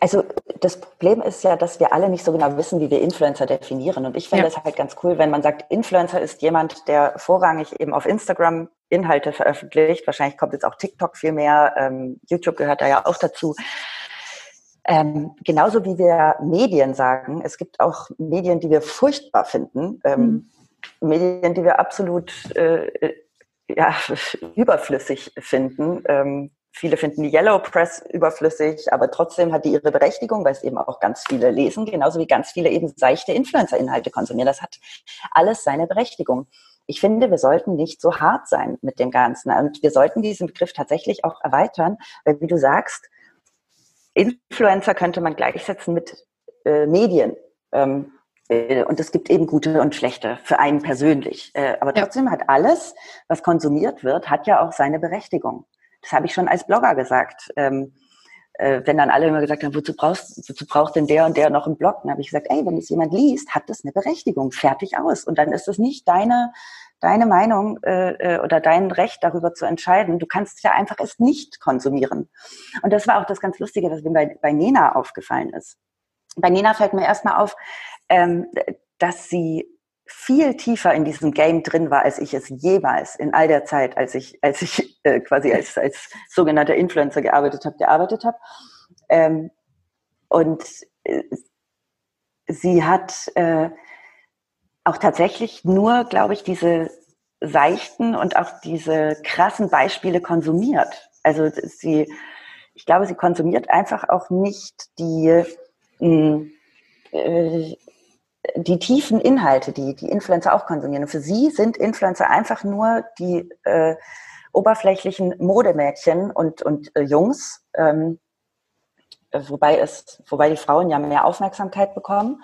Also das Problem ist ja, dass wir alle nicht so genau wissen, wie wir Influencer definieren. Und ich finde es ja. halt ganz cool, wenn man sagt, Influencer ist jemand, der vorrangig eben auf Instagram Inhalte veröffentlicht. Wahrscheinlich kommt jetzt auch TikTok viel mehr. Ähm, YouTube gehört da ja auch dazu. Ähm, genauso wie wir Medien sagen, es gibt auch Medien, die wir furchtbar finden, ähm, mhm. Medien, die wir absolut äh, ja, überflüssig finden. Ähm, Viele finden die Yellow Press überflüssig, aber trotzdem hat die ihre Berechtigung, weil es eben auch ganz viele lesen, genauso wie ganz viele eben seichte Influencer-Inhalte konsumieren. Das hat alles seine Berechtigung. Ich finde, wir sollten nicht so hart sein mit dem Ganzen und wir sollten diesen Begriff tatsächlich auch erweitern, weil wie du sagst, Influencer könnte man gleichsetzen mit äh, Medien. Ähm, äh, und es gibt eben gute und schlechte für einen persönlich. Äh, aber trotzdem ja. hat alles, was konsumiert wird, hat ja auch seine Berechtigung. Das habe ich schon als Blogger gesagt. Ähm, äh, wenn dann alle immer gesagt haben, wozu brauchst, wozu braucht denn der und der noch einen Blog? Dann habe ich gesagt, ey, wenn es jemand liest, hat das eine Berechtigung, fertig aus. Und dann ist es nicht deine deine Meinung äh, äh, oder dein Recht darüber zu entscheiden. Du kannst ja einfach es nicht konsumieren. Und das war auch das ganz Lustige, was mir bei, bei Nena aufgefallen ist. Bei Nena fällt mir erstmal auf, ähm, dass sie viel tiefer in diesem Game drin war, als ich es jemals in all der Zeit, als ich, als ich äh, quasi als, als sogenannter Influencer gearbeitet habe, gearbeitet habe. Ähm, und äh, sie hat äh, auch tatsächlich nur, glaube ich, diese seichten und auch diese krassen Beispiele konsumiert. Also sie, ich glaube, sie konsumiert einfach auch nicht die, mh, hm, äh, die tiefen Inhalte, die die Influencer auch konsumieren. Für sie sind Influencer einfach nur die äh, oberflächlichen Modemädchen und, und äh, Jungs, ähm, wobei es, wobei die Frauen ja mehr Aufmerksamkeit bekommen.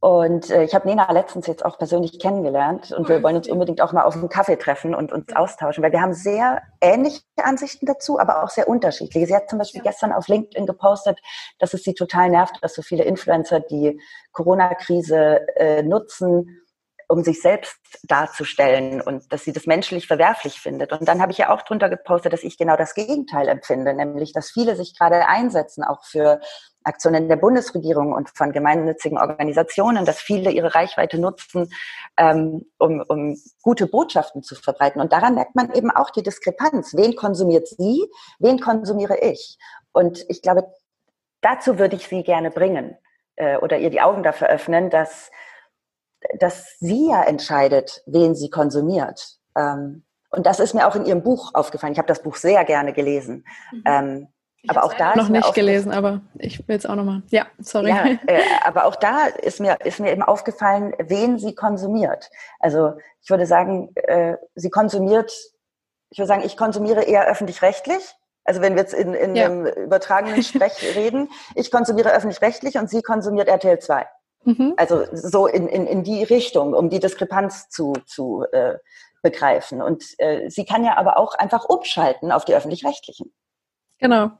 Und äh, ich habe Nena letztens jetzt auch persönlich kennengelernt und wir wollen uns unbedingt auch mal auf einen Kaffee treffen und uns austauschen, weil wir haben sehr ähnliche Ansichten dazu, aber auch sehr unterschiedliche. Sie hat zum Beispiel gestern auf LinkedIn gepostet, dass es sie total nervt, dass so viele Influencer die Corona-Krise äh, nutzen, um sich selbst darzustellen und dass sie das menschlich verwerflich findet. Und dann habe ich ja auch drunter gepostet, dass ich genau das Gegenteil empfinde, nämlich dass viele sich gerade einsetzen, auch für Aktionen der Bundesregierung und von gemeinnützigen Organisationen, dass viele ihre Reichweite nutzen, ähm, um, um gute Botschaften zu verbreiten. Und daran merkt man eben auch die Diskrepanz. Wen konsumiert sie? Wen konsumiere ich? Und ich glaube, dazu würde ich sie gerne bringen äh, oder ihr die Augen dafür öffnen, dass, dass sie ja entscheidet, wen sie konsumiert. Ähm, und das ist mir auch in ihrem Buch aufgefallen. Ich habe das Buch sehr gerne gelesen. Mhm. Ähm, ich aber auch da noch nicht gelesen, aber ich will es auch noch mal. Ja, sorry. Ja, äh, aber auch da ist mir ist mir eben aufgefallen, wen sie konsumiert. Also ich würde sagen, äh, sie konsumiert. Ich würde sagen, ich konsumiere eher öffentlich-rechtlich. Also wenn wir jetzt in, in ja. einem übertragenen Sprech reden, ich konsumiere öffentlich-rechtlich und sie konsumiert RTL 2. Mhm. Also so in, in, in die Richtung, um die Diskrepanz zu, zu äh, begreifen. Und äh, sie kann ja aber auch einfach umschalten auf die öffentlich-rechtlichen. Genau.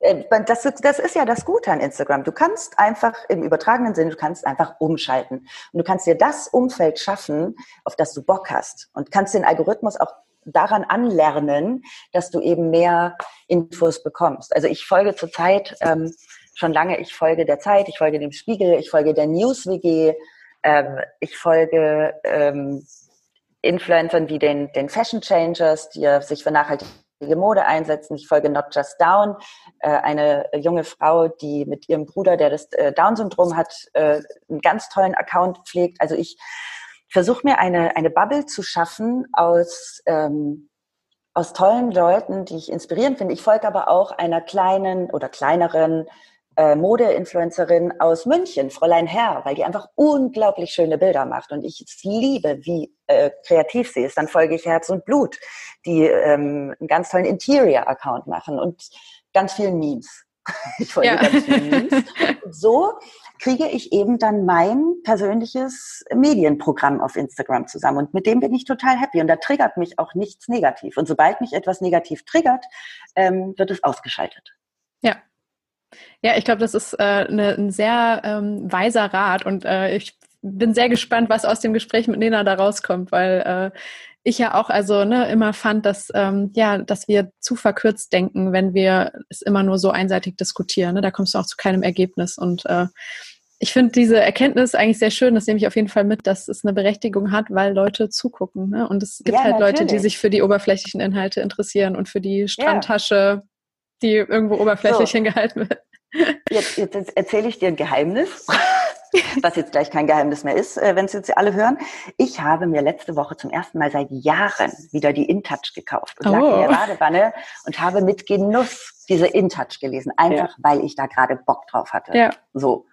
Äh, das, das ist ja das Gute an Instagram. Du kannst einfach im übertragenen Sinne, du kannst einfach umschalten. Und du kannst dir das Umfeld schaffen, auf das du Bock hast. Und kannst den Algorithmus auch daran anlernen, dass du eben mehr Infos bekommst. Also ich folge zurzeit ähm, schon lange, ich folge der Zeit, ich folge dem Spiegel, ich folge der News WG, ähm, ich folge ähm, Influencern wie den, den Fashion Changers, die sich für nachhaltige Mode einsetzen. Ich folge Not Just Down, äh, eine junge Frau, die mit ihrem Bruder, der das äh, Down-Syndrom hat, äh, einen ganz tollen Account pflegt. Also ich versuche mir eine, eine Bubble zu schaffen aus, ähm, aus tollen Leuten, die ich inspirierend finde. Ich folge aber auch einer kleinen oder kleineren äh, Mode-Influencerin aus München, Fräulein Herr, weil die einfach unglaublich schöne Bilder macht und ich liebe, wie äh, kreativ sie ist. Dann folge ich Herz und Blut, die ähm, einen ganz tollen Interior-Account machen und ganz vielen Memes. Ich folge ja. ganz vielen Memes. Und so kriege ich eben dann mein persönliches Medienprogramm auf Instagram zusammen. Und mit dem bin ich total happy. Und da triggert mich auch nichts negativ. Und sobald mich etwas negativ triggert, ähm, wird es ausgeschaltet. Ja, ja, ich glaube, das ist äh, ne, ein sehr ähm, weiser Rat und äh, ich bin sehr gespannt, was aus dem Gespräch mit Nena da rauskommt, weil äh, ich ja auch also ne, immer fand, dass ähm, ja, dass wir zu verkürzt denken, wenn wir es immer nur so einseitig diskutieren. Ne? Da kommst du auch zu keinem Ergebnis und äh, ich finde diese Erkenntnis eigentlich sehr schön. Das nehme ich auf jeden Fall mit, dass es eine Berechtigung hat, weil Leute zugucken. Ne? Und es gibt ja, halt natürlich. Leute, die sich für die oberflächlichen Inhalte interessieren und für die Strandtasche. Die irgendwo oberflächlich so. hingehalten wird. Jetzt, jetzt erzähle ich dir ein Geheimnis, was jetzt gleich kein Geheimnis mehr ist, äh, wenn es jetzt alle hören. Ich habe mir letzte Woche zum ersten Mal seit Jahren wieder die InTouch gekauft und oh. lag in der Badewanne und habe mit Genuss diese InTouch gelesen, einfach ja. weil ich da gerade Bock drauf hatte. Ja. So.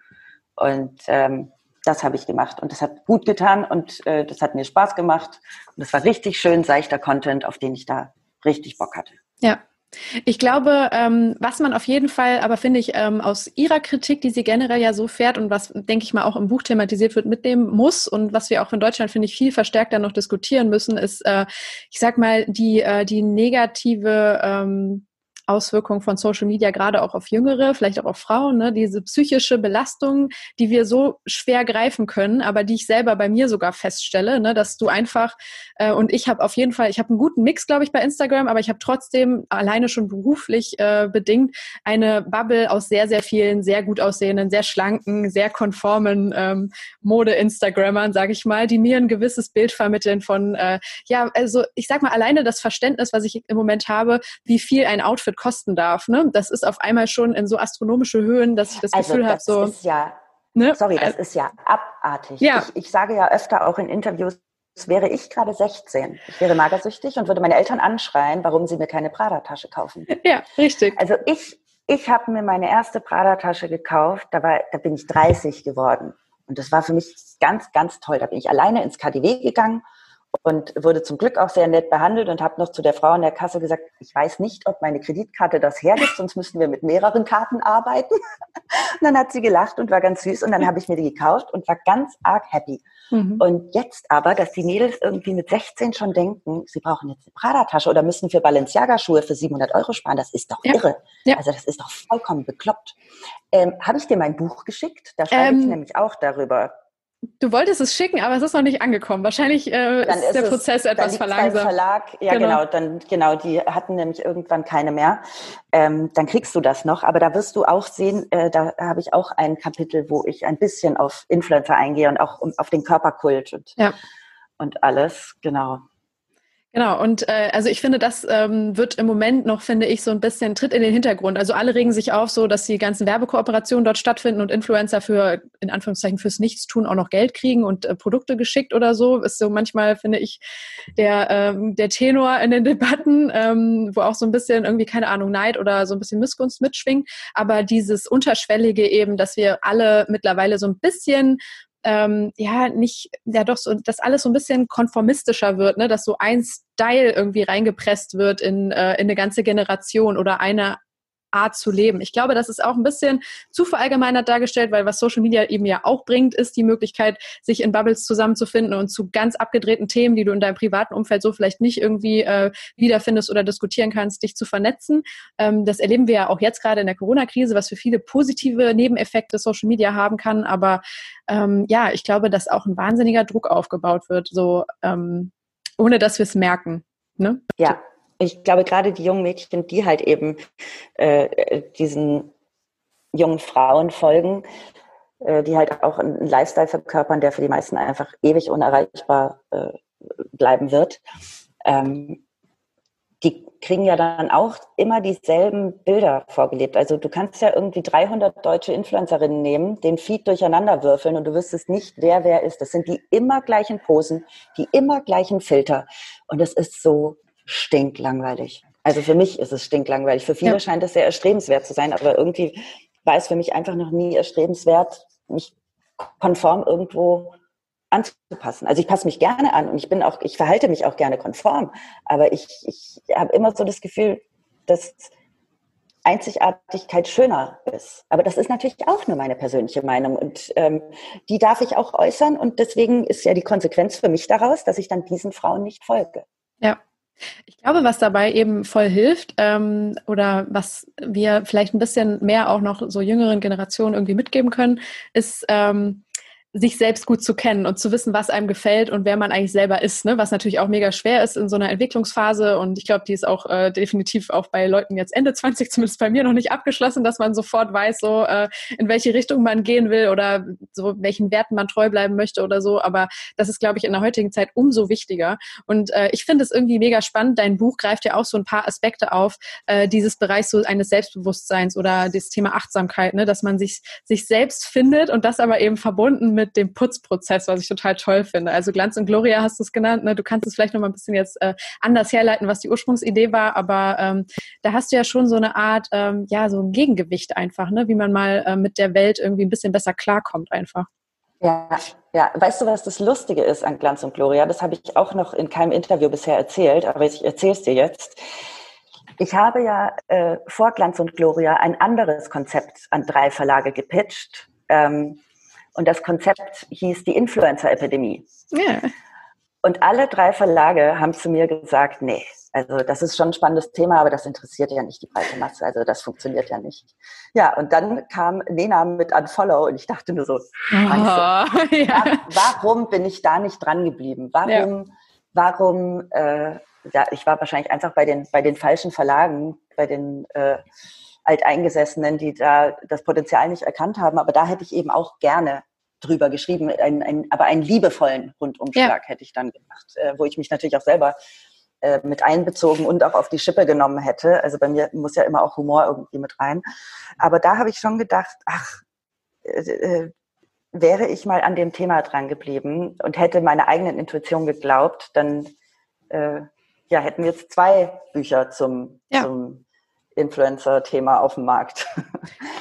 Und ähm, das habe ich gemacht und das hat gut getan und äh, das hat mir Spaß gemacht und das war richtig schön seichter Content, auf den ich da richtig Bock hatte. Ja, Ich glaube, ähm, was man auf jeden Fall, aber finde ich, ähm, aus ihrer Kritik, die sie generell ja so fährt und was, denke ich mal, auch im Buch thematisiert wird, mitnehmen muss und was wir auch in Deutschland, finde ich, viel verstärkter noch diskutieren müssen, ist, äh, ich sag mal, die, äh, die negative ähm, Auswirkungen von Social Media gerade auch auf Jüngere, vielleicht auch auf Frauen, ne? diese psychische Belastung, die wir so schwer greifen können, aber die ich selber bei mir sogar feststelle, ne? dass du einfach äh, und ich habe auf jeden Fall, ich habe einen guten Mix, glaube ich, bei Instagram, aber ich habe trotzdem alleine schon beruflich äh, bedingt eine Bubble aus sehr, sehr vielen sehr gut aussehenden, sehr schlanken, sehr konformen ähm, Mode-Instagrammern, sage ich mal, die mir ein gewisses Bild vermitteln von, äh, ja, also ich sag mal, alleine das Verständnis, was ich im Moment habe, wie viel ein Outfit Outfit kosten darf. Ne? Das ist auf einmal schon in so astronomische Höhen, dass ich das also Gefühl habe, so. Ist ja, ne? Sorry, das ist ja abartig. Ja. Ich, ich sage ja öfter auch in Interviews, wäre ich gerade 16. Ich wäre magersüchtig und würde meine Eltern anschreien, warum sie mir keine Prada-Tasche kaufen. Ja, richtig. Also ich, ich habe mir meine erste Prada-Tasche gekauft, da, war, da bin ich 30 geworden. Und das war für mich ganz, ganz toll. Da bin ich alleine ins KDW gegangen und wurde zum Glück auch sehr nett behandelt und habe noch zu der Frau an der Kasse gesagt, ich weiß nicht, ob meine Kreditkarte das hergibt, sonst müssten wir mit mehreren Karten arbeiten. Und dann hat sie gelacht und war ganz süß und dann habe ich mir die gekauft und war ganz arg happy. Mhm. Und jetzt aber, dass die Mädels irgendwie mit 16 schon denken, sie brauchen jetzt eine Prada-Tasche oder müssen für Balenciaga-Schuhe für 700 Euro sparen, das ist doch ja. irre. Ja. Also das ist doch vollkommen bekloppt. Ähm, habe ich dir mein Buch geschickt? Da schreibe ähm, ich nämlich auch darüber. Du wolltest es schicken, aber es ist noch nicht angekommen. Wahrscheinlich äh, ist, ist, der Prozess es, etwas verlangsamt. Verlag, ja genau. genau. dann genau, die hatten nämlich irgendwann keine mehr. Ähm, dann kriegst du das noch, aber da wirst du auch sehen, äh, da habe ich auch ein Kapitel, wo ich ein bisschen auf Influencer eingehe und auch um, auf den Körperkult und, ja. und alles, genau. Genau, und äh, also ich finde, das ähm, wird im Moment noch, finde ich, so ein bisschen Tritt in den Hintergrund. Also alle regen sich auf, so dass die ganzen Werbekooperationen dort stattfinden und Influencer für, in Anführungszeichen, fürs Nichtstun auch noch Geld kriegen und äh, Produkte geschickt oder so. Ist so manchmal, finde ich, der, ähm, der Tenor in den Debatten, ähm, wo auch so ein bisschen irgendwie, keine Ahnung, Neid oder so ein bisschen Missgunst mitschwingt. Aber dieses Unterschwellige eben, dass wir alle mittlerweile so ein bisschen ähm, ja nicht, ja doch so, dass alles so ein bisschen konformistischer wird, ne, dass so ein Style irgendwie reingepresst wird in, äh, in eine ganze Generation oder eine Art zu leben. Ich glaube, das ist auch ein bisschen zu verallgemeinert dargestellt, weil was Social Media eben ja auch bringt, ist die Möglichkeit, sich in Bubbles zusammenzufinden und zu ganz abgedrehten Themen, die du in deinem privaten Umfeld so vielleicht nicht irgendwie äh, wiederfindest oder diskutieren kannst, dich zu vernetzen. Ähm, das erleben wir ja auch jetzt gerade in der Corona-Krise, was für viele positive Nebeneffekte Social Media haben kann. Aber ähm, ja, ich glaube, dass auch ein wahnsinniger Druck aufgebaut wird, so ähm, ohne dass wir es merken. Ne? Ja, ich glaube, gerade die jungen Mädchen, die halt eben äh, diesen jungen Frauen folgen, äh, die halt auch einen Lifestyle verkörpern, der für die meisten einfach ewig unerreichbar äh, bleiben wird, ähm, die kriegen ja dann auch immer dieselben Bilder vorgelebt. Also du kannst ja irgendwie 300 deutsche Influencerinnen nehmen, den Feed durcheinander würfeln und du wüsstest nicht, wer wer ist. Das sind die immer gleichen Posen, die immer gleichen Filter. Und es ist so stinklangweilig. Also für mich ist es stinklangweilig. Für viele ja. scheint es sehr erstrebenswert zu sein, aber irgendwie war es für mich einfach noch nie erstrebenswert, mich konform irgendwo anzupassen. Also ich passe mich gerne an und ich bin auch, ich verhalte mich auch gerne konform, aber ich, ich habe immer so das Gefühl, dass Einzigartigkeit schöner ist. Aber das ist natürlich auch nur meine persönliche Meinung und ähm, die darf ich auch äußern und deswegen ist ja die Konsequenz für mich daraus, dass ich dann diesen Frauen nicht folge. Ja, ich glaube, was dabei eben voll hilft ähm, oder was wir vielleicht ein bisschen mehr auch noch so jüngeren Generationen irgendwie mitgeben können, ist ähm, sich selbst gut zu kennen und zu wissen, was einem gefällt und wer man eigentlich selber ist, ne? was natürlich auch mega schwer ist in so einer Entwicklungsphase und ich glaube, die ist auch äh, definitiv auch bei Leuten jetzt Ende 20, zumindest bei mir noch nicht abgeschlossen, dass man sofort weiß, so äh, in welche Richtung man gehen will oder so welchen Werten man treu bleiben möchte oder so, aber das ist, glaube ich, in der heutigen Zeit umso wichtiger und äh, ich finde es irgendwie mega spannend, dein Buch greift ja auch so ein paar Aspekte auf, äh, dieses Bereich so eines Selbstbewusstseins oder das Thema Achtsamkeit, ne? dass man sich, sich selbst findet und das aber eben verbunden mit mit dem Putzprozess, was ich total toll finde. Also Glanz und Gloria hast du es genannt. Ne? Du kannst es vielleicht noch mal ein bisschen jetzt äh, anders herleiten, was die Ursprungsidee war, aber ähm, da hast du ja schon so eine Art, ähm, ja, so ein Gegengewicht einfach, ne? wie man mal äh, mit der Welt irgendwie ein bisschen besser klarkommt einfach. Ja, ja. Weißt du, was das Lustige ist an Glanz und Gloria? Das habe ich auch noch in keinem Interview bisher erzählt, aber ich erzähle es dir jetzt. Ich habe ja äh, vor Glanz und Gloria ein anderes Konzept an drei Verlage gepitcht. Ähm, und das Konzept hieß die Influencer-Epidemie. Ja. Und alle drei Verlage haben zu mir gesagt, nee, also das ist schon ein spannendes Thema, aber das interessiert ja nicht die breite Masse. Also das funktioniert ja nicht. Ja, und dann kam Nena mit Unfollow und ich dachte nur so, Scheiße, oh, ja. warum bin ich da nicht dran geblieben? Warum, ja. warum, äh, ja, ich war wahrscheinlich einfach bei den, bei den falschen Verlagen, bei den äh, Alteingesessenen, die da das Potenzial nicht erkannt haben. Aber da hätte ich eben auch gerne drüber geschrieben, ein, ein, aber einen liebevollen Rundumschlag ja. hätte ich dann gemacht, äh, wo ich mich natürlich auch selber äh, mit einbezogen und auch auf die Schippe genommen hätte. Also bei mir muss ja immer auch Humor irgendwie mit rein. Aber da habe ich schon gedacht, ach, äh, äh, wäre ich mal an dem Thema dran geblieben und hätte meine eigenen Intuition geglaubt, dann äh, ja, hätten wir jetzt zwei Bücher zum, ja. zum Influencer-Thema auf dem Markt.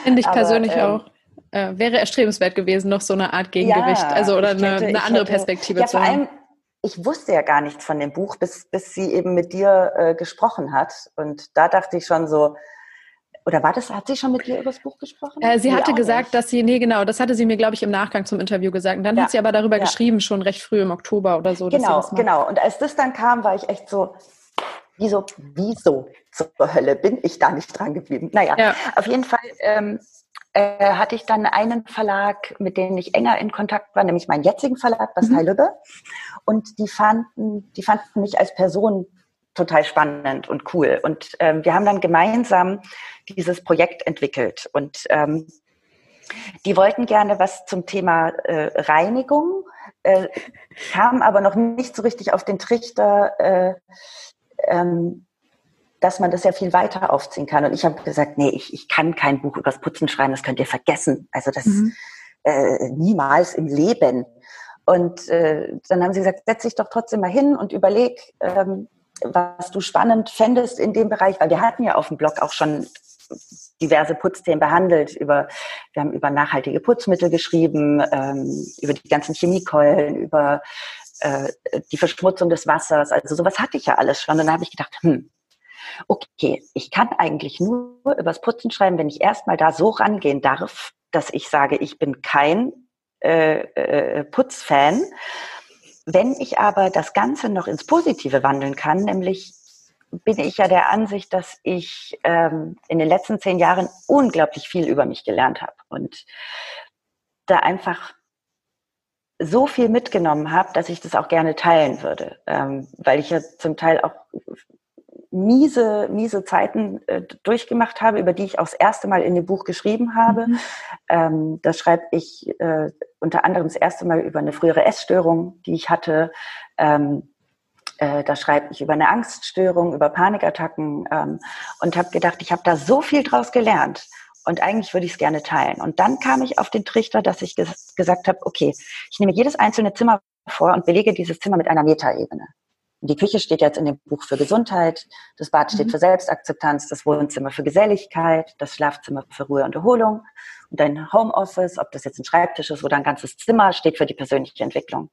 Finde ich persönlich ähm, auch. Äh, wäre erstrebenswert gewesen, noch so eine Art Gegengewicht, ja, also oder eine, hätte, eine, andere hätte, Perspektive ja, zu haben ich wusste ja gar nichts von dem Buch, bis, bis sie eben mit dir äh, gesprochen hat. Und da dachte ich schon so, oder war das, hat sie schon mit dir über das Buch gesprochen? Äh, sie nee, hatte gesagt, nicht. dass sie, nee, genau, das hatte sie mir, glaube ich, im Nachgang zum Interview gesagt. Und dann ja. hat sie aber darüber ja. geschrieben, schon recht früh im Oktober oder so. Genau, genau. Und als das dann kam, war ich echt so, wieso, wieso zur Hölle bin ich da nicht dran geblieben? Naja, ja. auf jeden Fall ähm, äh, hatte ich dann einen Verlag, mit dem ich enger in Kontakt war, nämlich meinen jetzigen Verlag, Bastei mhm. Lübbe. Und die fanden, die fanden mich als Person total spannend und cool. Und ähm, wir haben dann gemeinsam dieses Projekt entwickelt. Und ähm, die wollten gerne was zum Thema äh, Reinigung, äh, kamen aber noch nicht so richtig auf den Trichter, äh, ähm, dass man das ja viel weiter aufziehen kann. Und ich habe gesagt, nee, ich, ich kann kein Buch übers Putzen schreiben, das könnt ihr vergessen. Also das mhm. äh, niemals im Leben. Und äh, dann haben sie gesagt, setz dich doch trotzdem mal hin und überleg, ähm, was du spannend fändest in dem Bereich, weil wir hatten ja auf dem Blog auch schon diverse Putzthemen behandelt. Über, wir haben über nachhaltige Putzmittel geschrieben, ähm, über die ganzen Chemiekeulen, über äh, die Verschmutzung des Wassers. Also sowas hatte ich ja alles schon. Und dann habe ich gedacht, hm, okay, ich kann eigentlich nur übers Putzen schreiben, wenn ich erstmal da so rangehen darf, dass ich sage, ich bin kein äh, äh, Putzfan. Wenn ich aber das Ganze noch ins Positive wandeln kann, nämlich bin ich ja der Ansicht, dass ich ähm, in den letzten zehn Jahren unglaublich viel über mich gelernt habe und da einfach so viel mitgenommen habe, dass ich das auch gerne teilen würde, ähm, weil ich ja zum Teil auch miese, miese Zeiten äh, durchgemacht habe, über die ich auch das erste Mal in dem Buch geschrieben habe. Mhm. Ähm, da schreibe ich äh, unter anderem das erste Mal über eine frühere Essstörung, die ich hatte. Ähm, äh, da schreibe ich über eine Angststörung, über Panikattacken ähm, und habe gedacht, ich habe da so viel draus gelernt. Und eigentlich würde ich es gerne teilen. Und dann kam ich auf den Trichter, dass ich ges gesagt habe, okay, ich nehme jedes einzelne Zimmer vor und belege dieses Zimmer mit einer Metaebene. Die Küche steht jetzt in dem Buch für Gesundheit, das Bad steht mhm. für Selbstakzeptanz, das Wohnzimmer für Geselligkeit, das Schlafzimmer für Ruhe und Erholung und dein Homeoffice, ob das jetzt ein Schreibtisch ist oder ein ganzes Zimmer, steht für die persönliche Entwicklung.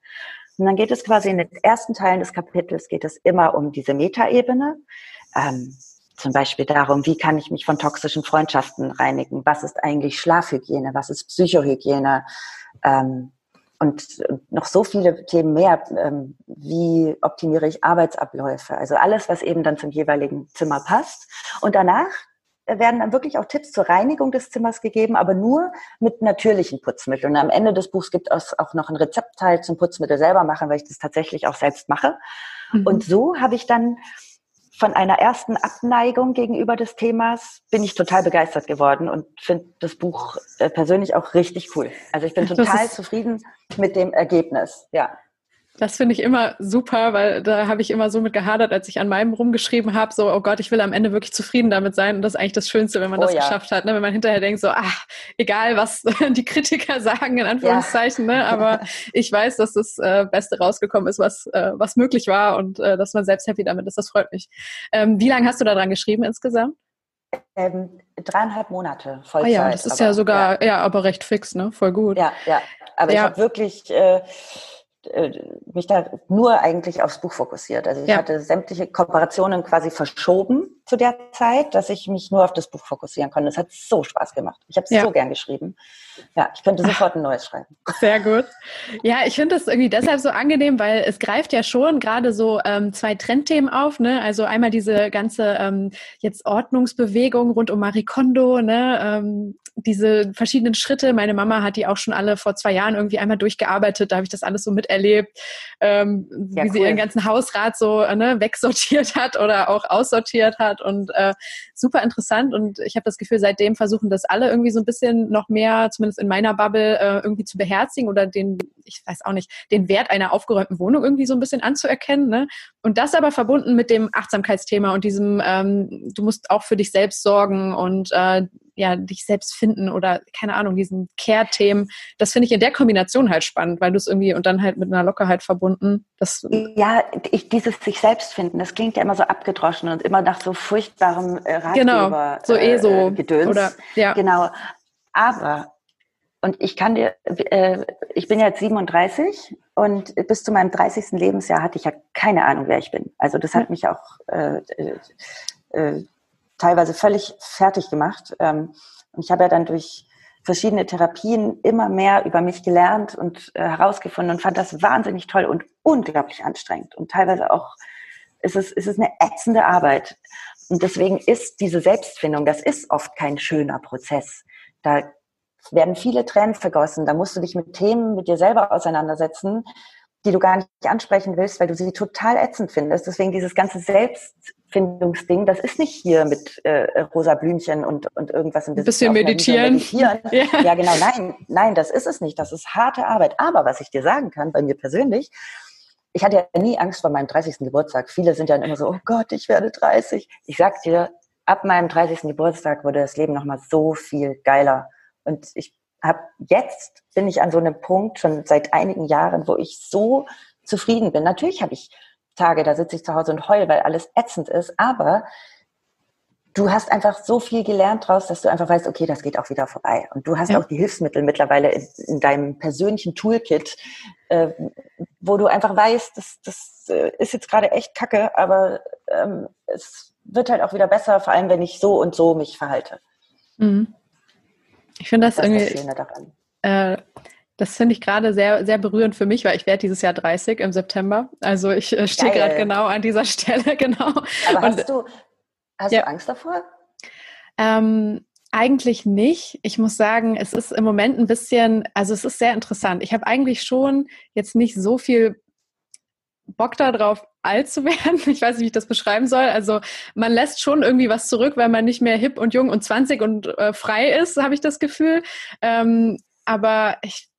Und dann geht es quasi in den ersten Teilen des Kapitels geht es immer um diese Metaebene. Ähm, zum Beispiel darum, wie kann ich mich von toxischen Freundschaften reinigen? Was ist eigentlich Schlafhygiene? Was ist Psychohygiene? Ähm, und noch so viele Themen mehr. Ähm, wie optimiere ich Arbeitsabläufe? Also alles, was eben dann zum jeweiligen Zimmer passt. Und danach werden dann wirklich auch Tipps zur Reinigung des Zimmers gegeben, aber nur mit natürlichen Putzmitteln. Und am Ende des Buchs gibt es auch noch ein Rezeptteil zum Putzmittel selber machen, weil ich das tatsächlich auch selbst mache. Mhm. Und so habe ich dann von einer ersten Abneigung gegenüber des Themas bin ich total begeistert geworden und finde das Buch äh, persönlich auch richtig cool. Also ich bin total zufrieden mit dem Ergebnis. Ja. Das finde ich immer super, weil da habe ich immer so mit gehadert, als ich an meinem rumgeschrieben habe, so, oh Gott, ich will am Ende wirklich zufrieden damit sein. Und das ist eigentlich das Schönste, wenn man oh, das ja. geschafft hat, ne? wenn man hinterher denkt, so, ach, egal, was die Kritiker sagen, in Anführungszeichen, ja. ne? aber ich weiß, dass das äh, Beste rausgekommen ist, was, äh, was möglich war und äh, dass man selbst happy damit ist. Das freut mich. Ähm, wie lange hast du da dran geschrieben insgesamt? Ähm, dreieinhalb Monate, Vollzeit. Ah ja, das ist aber, ja sogar, ja. ja. aber recht fix, ne? Voll gut. Ja, ja. Aber ja. ich habe wirklich... Äh, mich da nur eigentlich aufs Buch fokussiert. Also ich ja. hatte sämtliche Kooperationen quasi verschoben zu der Zeit, dass ich mich nur auf das Buch fokussieren konnte. Es hat so Spaß gemacht. Ich habe es ja. so gern geschrieben. Ja, ich könnte sofort ein neues schreiben. Sehr gut. Ja, ich finde das irgendwie deshalb so angenehm, weil es greift ja schon gerade so ähm, zwei Trendthemen auf. Ne? Also einmal diese ganze ähm, jetzt Ordnungsbewegung rund um Marie Kondo, ne? Ähm, diese verschiedenen Schritte. Meine Mama hat die auch schon alle vor zwei Jahren irgendwie einmal durchgearbeitet. Da habe ich das alles so miterlebt, ähm, ja, wie cool. sie ihren ganzen Hausrat so ne, wegsortiert hat oder auch aussortiert hat und äh, super interessant. Und ich habe das Gefühl, seitdem versuchen das alle irgendwie so ein bisschen noch mehr, zumindest in meiner Bubble, äh, irgendwie zu beherzigen oder den, ich weiß auch nicht, den Wert einer aufgeräumten Wohnung irgendwie so ein bisschen anzuerkennen. Ne? Und das aber verbunden mit dem Achtsamkeitsthema und diesem, ähm, du musst auch für dich selbst sorgen und äh, ja, dich selbst finden oder keine Ahnung, diesen Care-Themen. Das finde ich in der Kombination halt spannend, weil du es irgendwie und dann halt mit einer Lockerheit verbunden. Das ja, ich, dieses sich selbst finden, das klingt ja immer so abgedroschen und immer nach so furchtbarem äh, Ratgeber. Genau, so eh so. Äh, Gedöns. Oder, ja. Genau. Aber und ich kann dir, äh, ich bin jetzt 37 und bis zu meinem 30. Lebensjahr hatte ich ja keine Ahnung, wer ich bin. Also das hat mich auch äh, äh, äh teilweise völlig fertig gemacht. Ähm, und ich habe ja dann durch verschiedene Therapien immer mehr über mich gelernt und äh, herausgefunden und fand das wahnsinnig toll und unglaublich anstrengend. Und teilweise auch ist es, ist es eine ätzende Arbeit. Und deswegen ist diese Selbstfindung, das ist oft kein schöner Prozess. Da werden viele Tränen vergossen. Da musst du dich mit Themen mit dir selber auseinandersetzen, die du gar nicht ansprechen willst, weil du sie total ätzend findest. Deswegen dieses ganze Selbstfindungsding, das ist nicht hier mit äh, rosa Blümchen und, und irgendwas ein bisschen meditieren. meditieren. Ja. ja, genau. Nein, nein, das ist es nicht. Das ist harte Arbeit. Aber was ich dir sagen kann, bei mir persönlich, ich hatte ja nie Angst vor meinem 30. Geburtstag. Viele sind ja immer so, oh Gott, ich werde 30. Ich sag dir, ab meinem 30. Geburtstag wurde das Leben nochmal so viel geiler. Und ich habe jetzt bin ich an so einem Punkt schon seit einigen Jahren, wo ich so zufrieden bin. Natürlich habe ich Tage, da sitze ich zu Hause und heul, weil alles ätzend ist, aber du hast einfach so viel gelernt draus, dass du einfach weißt, okay, das geht auch wieder vorbei. Und du hast ja. auch die Hilfsmittel mittlerweile in, in deinem persönlichen Toolkit, äh, wo du einfach weißt, das, das äh, ist jetzt gerade echt kacke, aber ähm, es wird halt auch wieder besser, vor allem wenn ich so und so mich verhalte. Mhm. Ich finde das, das irgendwie. Äh, das finde ich gerade sehr, sehr berührend für mich, weil ich werde dieses Jahr 30 im September. Also ich äh, stehe gerade genau an dieser Stelle, genau. Aber hast, du, hast ja. du Angst davor? Ähm, eigentlich nicht. Ich muss sagen, es ist im Moment ein bisschen, also es ist sehr interessant. Ich habe eigentlich schon jetzt nicht so viel Bock darauf, alt zu werden. Ich weiß nicht, wie ich das beschreiben soll. Also man lässt schon irgendwie was zurück, weil man nicht mehr hip und jung und 20 und äh, frei ist, habe ich das Gefühl. Ähm, aber ich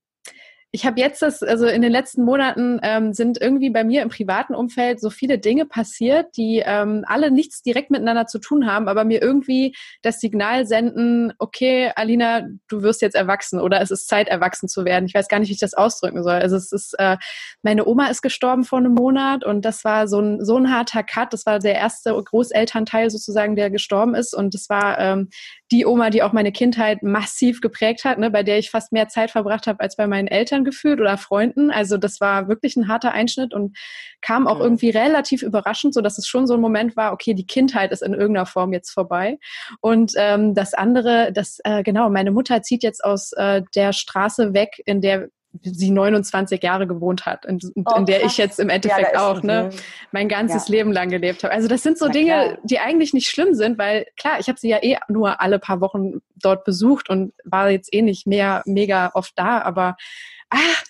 ich habe jetzt das, also in den letzten Monaten ähm, sind irgendwie bei mir im privaten Umfeld so viele Dinge passiert, die ähm, alle nichts direkt miteinander zu tun haben, aber mir irgendwie das Signal senden, okay, Alina, du wirst jetzt erwachsen oder es ist Zeit, erwachsen zu werden. Ich weiß gar nicht, wie ich das ausdrücken soll. Also es ist, äh, meine Oma ist gestorben vor einem Monat und das war so ein, so ein harter Cut. Das war der erste Großelternteil sozusagen, der gestorben ist und das war ähm, die Oma, die auch meine Kindheit massiv geprägt hat, ne, bei der ich fast mehr Zeit verbracht habe als bei meinen Eltern gefühlt oder Freunden. Also das war wirklich ein harter Einschnitt und kam auch irgendwie relativ überraschend, so dass es schon so ein Moment war, okay, die Kindheit ist in irgendeiner Form jetzt vorbei. Und ähm, das andere, das äh, genau, meine Mutter zieht jetzt aus äh, der Straße weg, in der sie 29 Jahre gewohnt hat und, oh, in der ich jetzt im Endeffekt ja, auch ne, mein ganzes ja. Leben lang gelebt habe. Also das sind so Na, Dinge, klar. die eigentlich nicht schlimm sind, weil klar, ich habe sie ja eh nur alle paar Wochen dort besucht und war jetzt eh nicht mehr mega oft da, aber ach,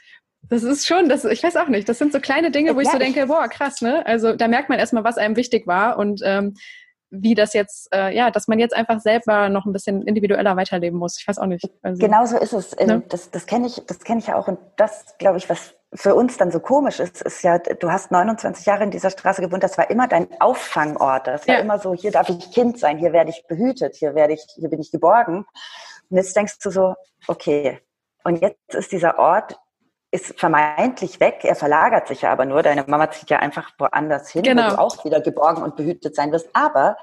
das ist schon, das, ich weiß auch nicht, das sind so kleine Dinge, wo ich so denke, boah, krass, ne? Also da merkt man erstmal, was einem wichtig war und ähm, wie das jetzt, äh, ja, dass man jetzt einfach selber noch ein bisschen individueller weiterleben muss. Ich weiß auch nicht. Also, genau so ist es. Ähm, ne? Das, das kenne ich, das kenne ich ja auch. Und das, glaube ich, was für uns dann so komisch ist, ist ja, du hast 29 Jahre in dieser Straße gewohnt, das war immer dein Auffangort. Das war ja. immer so, hier darf ich Kind sein, hier werde ich behütet, hier werde ich, hier bin ich geborgen. Und jetzt denkst du so, okay. Und jetzt ist dieser Ort ist vermeintlich weg, er verlagert sich ja aber nur. Deine Mama zieht ja einfach woanders hin, genau. wo du auch wieder geborgen und behütet sein wirst. Aber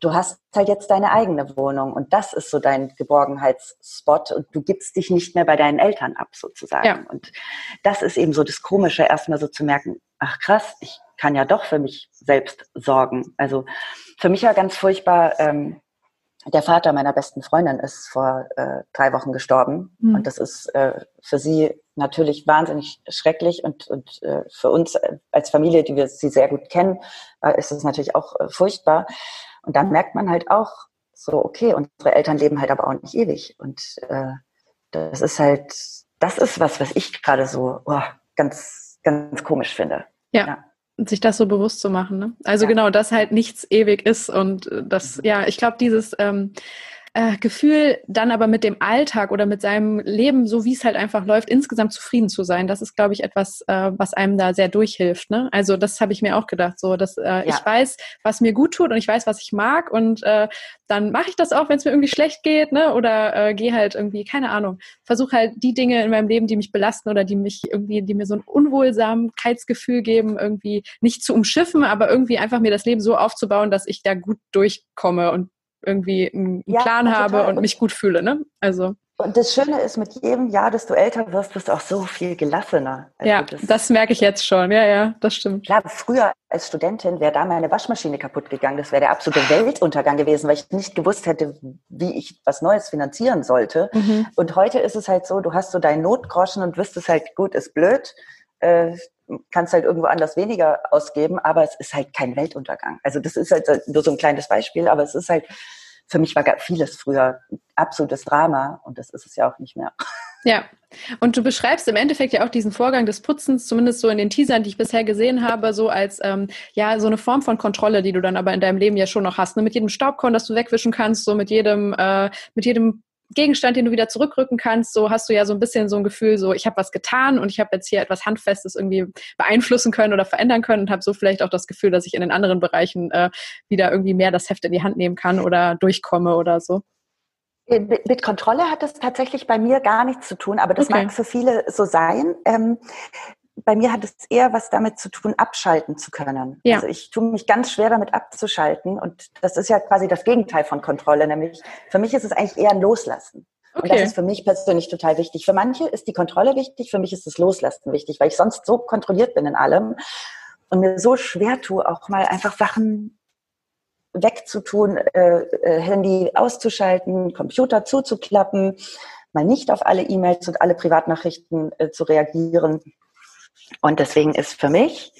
du hast halt jetzt deine eigene Wohnung und das ist so dein Geborgenheitsspot und du gibst dich nicht mehr bei deinen Eltern ab sozusagen. Ja. Und das ist eben so das Komische, erstmal so zu merken, ach krass, ich kann ja doch für mich selbst sorgen. Also für mich war ganz furchtbar, ähm, der Vater meiner besten Freundin ist vor äh, drei Wochen gestorben mhm. und das ist äh, für sie natürlich wahnsinnig schrecklich und, und äh, für uns als Familie, die wir sie sehr gut kennen, äh, ist es natürlich auch äh, furchtbar. Und dann merkt man halt auch so, okay, unsere Eltern leben halt aber auch nicht ewig und äh, das ist halt, das ist was, was ich gerade so oh, ganz, ganz komisch finde. ja. ja sich das so bewusst zu machen. Ne? Also ja. genau, dass halt nichts ewig ist und äh, das, mhm. ja, ich glaube, dieses ähm, äh, Gefühl, dann aber mit dem Alltag oder mit seinem Leben, so wie es halt einfach läuft, insgesamt zufrieden zu sein, das ist, glaube ich, etwas, äh, was einem da sehr durchhilft. Ne? Also das habe ich mir auch gedacht, so dass äh, ja. ich weiß, was mir gut tut und ich weiß, was ich mag und äh, dann mache ich das auch, wenn es mir irgendwie schlecht geht, ne? Oder äh, gehe halt irgendwie, keine Ahnung, versuche halt die Dinge in meinem Leben, die mich belasten oder die mich irgendwie, die mir so ein Unwohlsamkeitsgefühl geben, irgendwie nicht zu umschiffen, aber irgendwie einfach mir das Leben so aufzubauen, dass ich da gut durchkomme und irgendwie einen ja, Plan habe und mich gut fühle. Ne? Also. Und das Schöne ist, mit jedem Jahr, dass du älter wirst, bist du auch so viel gelassener. Also ja, das, das, merke ich jetzt schon. Ja, ja, das stimmt. Klar, früher als Studentin wäre da meine Waschmaschine kaputt gegangen. Das wäre der absolute Weltuntergang gewesen, weil ich nicht gewusst hätte, wie ich was Neues finanzieren sollte. Mhm. Und heute ist es halt so, du hast so deinen Notgroschen und wirst es halt, gut, ist blöd. Äh, kannst halt irgendwo anders weniger ausgeben, aber es ist halt kein Weltuntergang. Also das ist halt nur so ein kleines Beispiel, aber es ist halt, für mich war vieles früher absolutes Drama und das ist es ja auch nicht mehr. Ja, und du beschreibst im Endeffekt ja auch diesen Vorgang des Putzens, zumindest so in den Teasern, die ich bisher gesehen habe, so als ähm, ja so eine Form von Kontrolle, die du dann aber in deinem Leben ja schon noch hast. Ne? Mit jedem Staubkorn, das du wegwischen kannst, so mit jedem, äh, mit jedem Gegenstand, den du wieder zurückrücken kannst, so hast du ja so ein bisschen so ein Gefühl, so ich habe was getan und ich habe jetzt hier etwas Handfestes irgendwie beeinflussen können oder verändern können und habe so vielleicht auch das Gefühl, dass ich in den anderen Bereichen äh, wieder irgendwie mehr das Heft in die Hand nehmen kann oder durchkomme oder so. Äh, mit, mit Kontrolle hat das tatsächlich bei mir gar nichts zu tun, aber das okay. mag für viele so sein. Ähm, bei mir hat es eher was damit zu tun, abschalten zu können. Ja. Also ich tue mich ganz schwer damit abzuschalten und das ist ja quasi das Gegenteil von Kontrolle, nämlich für mich ist es eigentlich eher ein Loslassen. Okay. Und das ist für mich persönlich total wichtig. Für manche ist die Kontrolle wichtig, für mich ist das Loslassen wichtig, weil ich sonst so kontrolliert bin in allem und mir so schwer tue, auch mal einfach Sachen wegzutun, äh, äh, Handy auszuschalten, Computer zuzuklappen, mal nicht auf alle E-Mails und alle Privatnachrichten äh, zu reagieren und deswegen ist für mich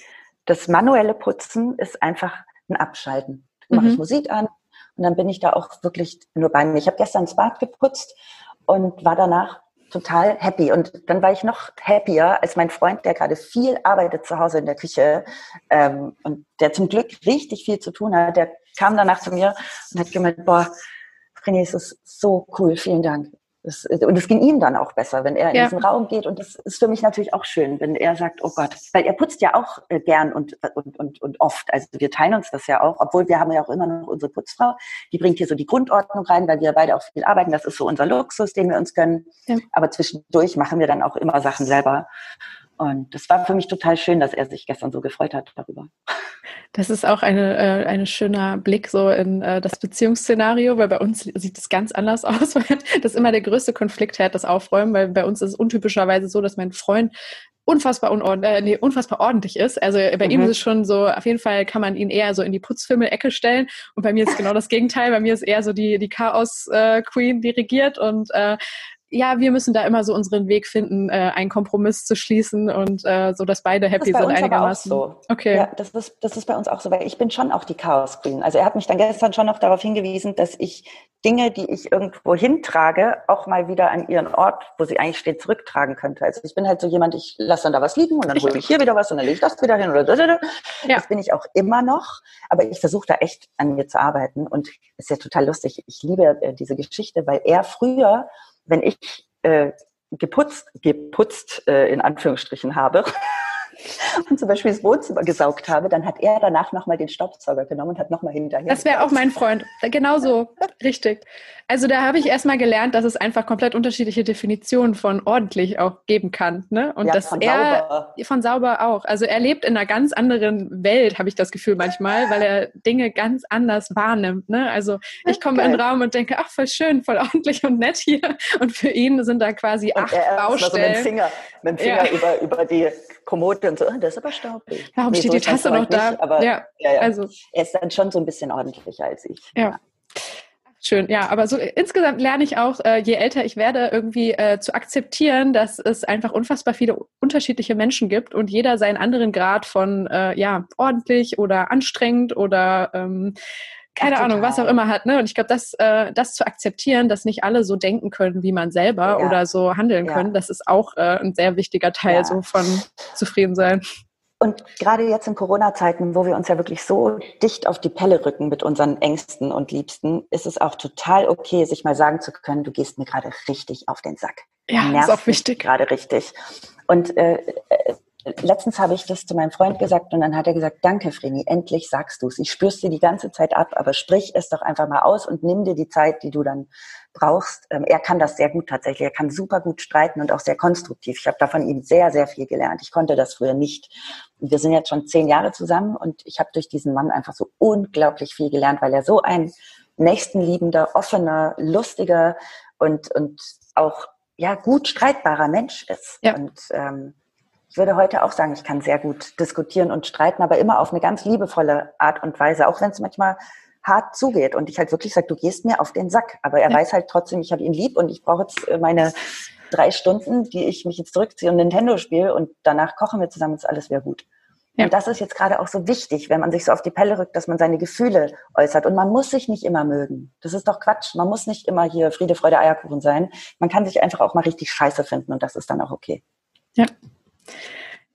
das manuelle Putzen ist einfach ein Abschalten. Dann mache ich mhm. Musik an und dann bin ich da auch wirklich nur bei mir. Ich habe gestern das Bad geputzt und war danach total happy. Und dann war ich noch happier als mein Freund, der gerade viel arbeitet zu Hause in der Küche ähm, und der zum Glück richtig viel zu tun hat. Der kam danach zu mir und hat gemeint, boah, René, es ist so cool, vielen Dank. Das, und es ging ihm dann auch besser, wenn er in ja. diesen Raum geht. Und das ist für mich natürlich auch schön, wenn er sagt, oh Gott, weil er putzt ja auch äh, gern und, und, und, und oft. Also wir teilen uns das ja auch, obwohl wir haben ja auch immer noch unsere Putzfrau, die bringt hier so die Grundordnung rein, weil wir beide auch viel arbeiten. Das ist so unser Luxus, den wir uns gönnen. Ja. Aber zwischendurch machen wir dann auch immer Sachen selber. Und das war für mich total schön, dass er sich gestern so gefreut hat darüber. Das ist auch eine, äh, ein schöner Blick so in äh, das Beziehungsszenario, weil bei uns sieht es ganz anders aus, weil das immer der größte Konflikt hat, das Aufräumen, weil bei uns ist es untypischerweise so, dass mein Freund unfassbar, unordentlich, äh, nee, unfassbar ordentlich ist. Also bei mhm. ihm ist es schon so, auf jeden Fall kann man ihn eher so in die Putzfimmel-Ecke stellen. Und bei mir ist genau das Gegenteil. Bei mir ist eher so die, die Chaos-Queen, äh, die regiert. Und äh, ja, wir müssen da immer so unseren Weg finden, äh, einen Kompromiss zu schließen und äh, so, dass beide happy sind einigermaßen. so. Okay. Ja, das ist, das ist bei uns auch so, weil ich bin schon auch die Chaos Queen. Also er hat mich dann gestern schon noch darauf hingewiesen, dass ich Dinge, die ich irgendwo hintrage, auch mal wieder an ihren Ort, wo sie eigentlich steht, zurücktragen könnte. Also ich bin halt so jemand, ich lasse dann da was liegen und dann hole ich hier wieder was und dann lege ich das wieder hin oder da, da, da. Ja. Das bin ich auch immer noch. Aber ich versuche da echt an mir zu arbeiten und ist ja total lustig. Ich liebe äh, diese Geschichte, weil er früher wenn ich äh, geputzt, geputzt äh, in Anführungsstrichen habe, und zum Beispiel das Wohnzimmer gesaugt habe, dann hat er danach nochmal den Staubsauger genommen und hat nochmal hinterher. Das wäre auch mein Freund. Genauso. Richtig. Also da habe ich erstmal gelernt, dass es einfach komplett unterschiedliche Definitionen von ordentlich auch geben kann. Ne? Und ja, dass von er sauber. von sauber auch. Also er lebt in einer ganz anderen Welt, habe ich das Gefühl manchmal, weil er Dinge ganz anders wahrnimmt. Ne? Also ich komme in den Raum und denke, ach voll schön, voll ordentlich und nett hier. Und für ihn sind da quasi und acht er Baustellen. So mit dem Finger, mit dem Finger ja. über, über die Kommode und so, oh, das ist aber staubig. Warum nee, steht so die Tasse noch da? Nicht, aber ja, ja, ja, Also, er ist dann schon so ein bisschen ordentlicher als ich. Ja. Schön, ja, aber so insgesamt lerne ich auch, äh, je älter ich werde, irgendwie äh, zu akzeptieren, dass es einfach unfassbar viele unterschiedliche Menschen gibt und jeder seinen anderen Grad von äh, ja ordentlich oder anstrengend oder ähm, keine ja, Ahnung, was auch immer hat. Ne? Und ich glaube, das, äh, das zu akzeptieren, dass nicht alle so denken können wie man selber ja. oder so handeln ja. können, das ist auch äh, ein sehr wichtiger Teil so von Zufriedensein. Und gerade jetzt in Corona-Zeiten, wo wir uns ja wirklich so dicht auf die Pelle rücken mit unseren Ängsten und Liebsten, ist es auch total okay, sich mal sagen zu können, du gehst mir gerade richtig auf den Sack. Ja, ist auch wichtig. Gerade richtig. Und äh, äh letztens habe ich das zu meinem Freund gesagt und dann hat er gesagt, danke Vreni, endlich sagst du es. Ich spür's dir die ganze Zeit ab, aber sprich es doch einfach mal aus und nimm dir die Zeit, die du dann brauchst. Ähm, er kann das sehr gut tatsächlich. Er kann super gut streiten und auch sehr konstruktiv. Ich habe da von ihm sehr, sehr viel gelernt. Ich konnte das früher nicht. Wir sind jetzt schon zehn Jahre zusammen und ich habe durch diesen Mann einfach so unglaublich viel gelernt, weil er so ein nächstenliebender, offener, lustiger und, und auch ja gut streitbarer Mensch ist. Ja. Und ähm, würde heute auch sagen, ich kann sehr gut diskutieren und streiten, aber immer auf eine ganz liebevolle Art und Weise, auch wenn es manchmal hart zugeht und ich halt wirklich sage, du gehst mir auf den Sack. Aber er ja. weiß halt trotzdem, ich habe ihn lieb und ich brauche jetzt äh, meine drei Stunden, die ich mich jetzt zurückziehe und Nintendo spiele und danach kochen wir zusammen, ist alles wieder gut. Ja. Und das ist jetzt gerade auch so wichtig, wenn man sich so auf die Pelle rückt, dass man seine Gefühle äußert. Und man muss sich nicht immer mögen. Das ist doch Quatsch. Man muss nicht immer hier Friede, Freude, Eierkuchen sein. Man kann sich einfach auch mal richtig scheiße finden und das ist dann auch okay. Ja.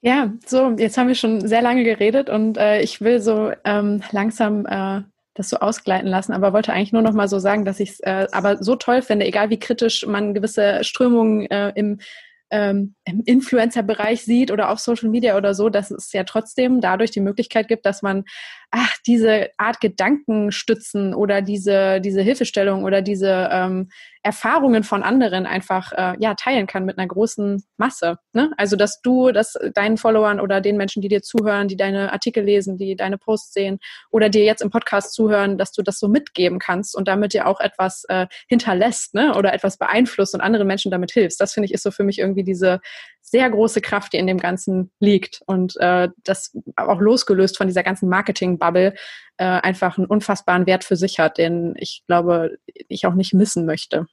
Ja, so, jetzt haben wir schon sehr lange geredet und äh, ich will so ähm, langsam äh, das so ausgleiten lassen, aber wollte eigentlich nur noch mal so sagen, dass ich es äh, aber so toll finde, egal wie kritisch man gewisse Strömungen äh, im ähm, im Influencer-Bereich sieht oder auf Social Media oder so, dass es ja trotzdem dadurch die Möglichkeit gibt, dass man ach, diese Art Gedanken stützen oder diese, diese Hilfestellung oder diese ähm, Erfahrungen von anderen einfach äh, ja, teilen kann mit einer großen Masse. Ne? Also dass du das deinen Followern oder den Menschen, die dir zuhören, die deine Artikel lesen, die deine Posts sehen oder dir jetzt im Podcast zuhören, dass du das so mitgeben kannst und damit dir auch etwas äh, hinterlässt ne? oder etwas beeinflusst und anderen Menschen damit hilfst. Das finde ich ist so für mich irgendwie diese sehr große Kraft, die in dem Ganzen liegt und äh, das auch losgelöst von dieser ganzen Marketing-Bubble äh, einfach einen unfassbaren Wert für sich hat, den ich glaube, ich auch nicht missen möchte.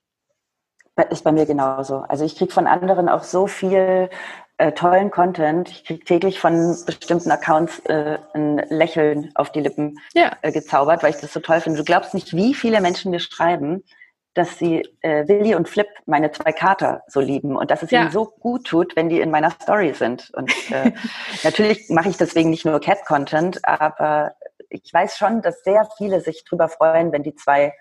Ist bei mir genauso. Also ich kriege von anderen auch so viel äh, tollen Content. Ich kriege täglich von bestimmten Accounts äh, ein Lächeln auf die Lippen ja. äh, gezaubert, weil ich das so toll finde. Du glaubst nicht, wie viele Menschen mir schreiben, dass sie äh, Willi und Flip, meine zwei Kater, so lieben und dass es ja. ihnen so gut tut, wenn die in meiner Story sind. Und äh, natürlich mache ich deswegen nicht nur Cat-Content, aber ich weiß schon, dass sehr viele sich drüber freuen, wenn die zwei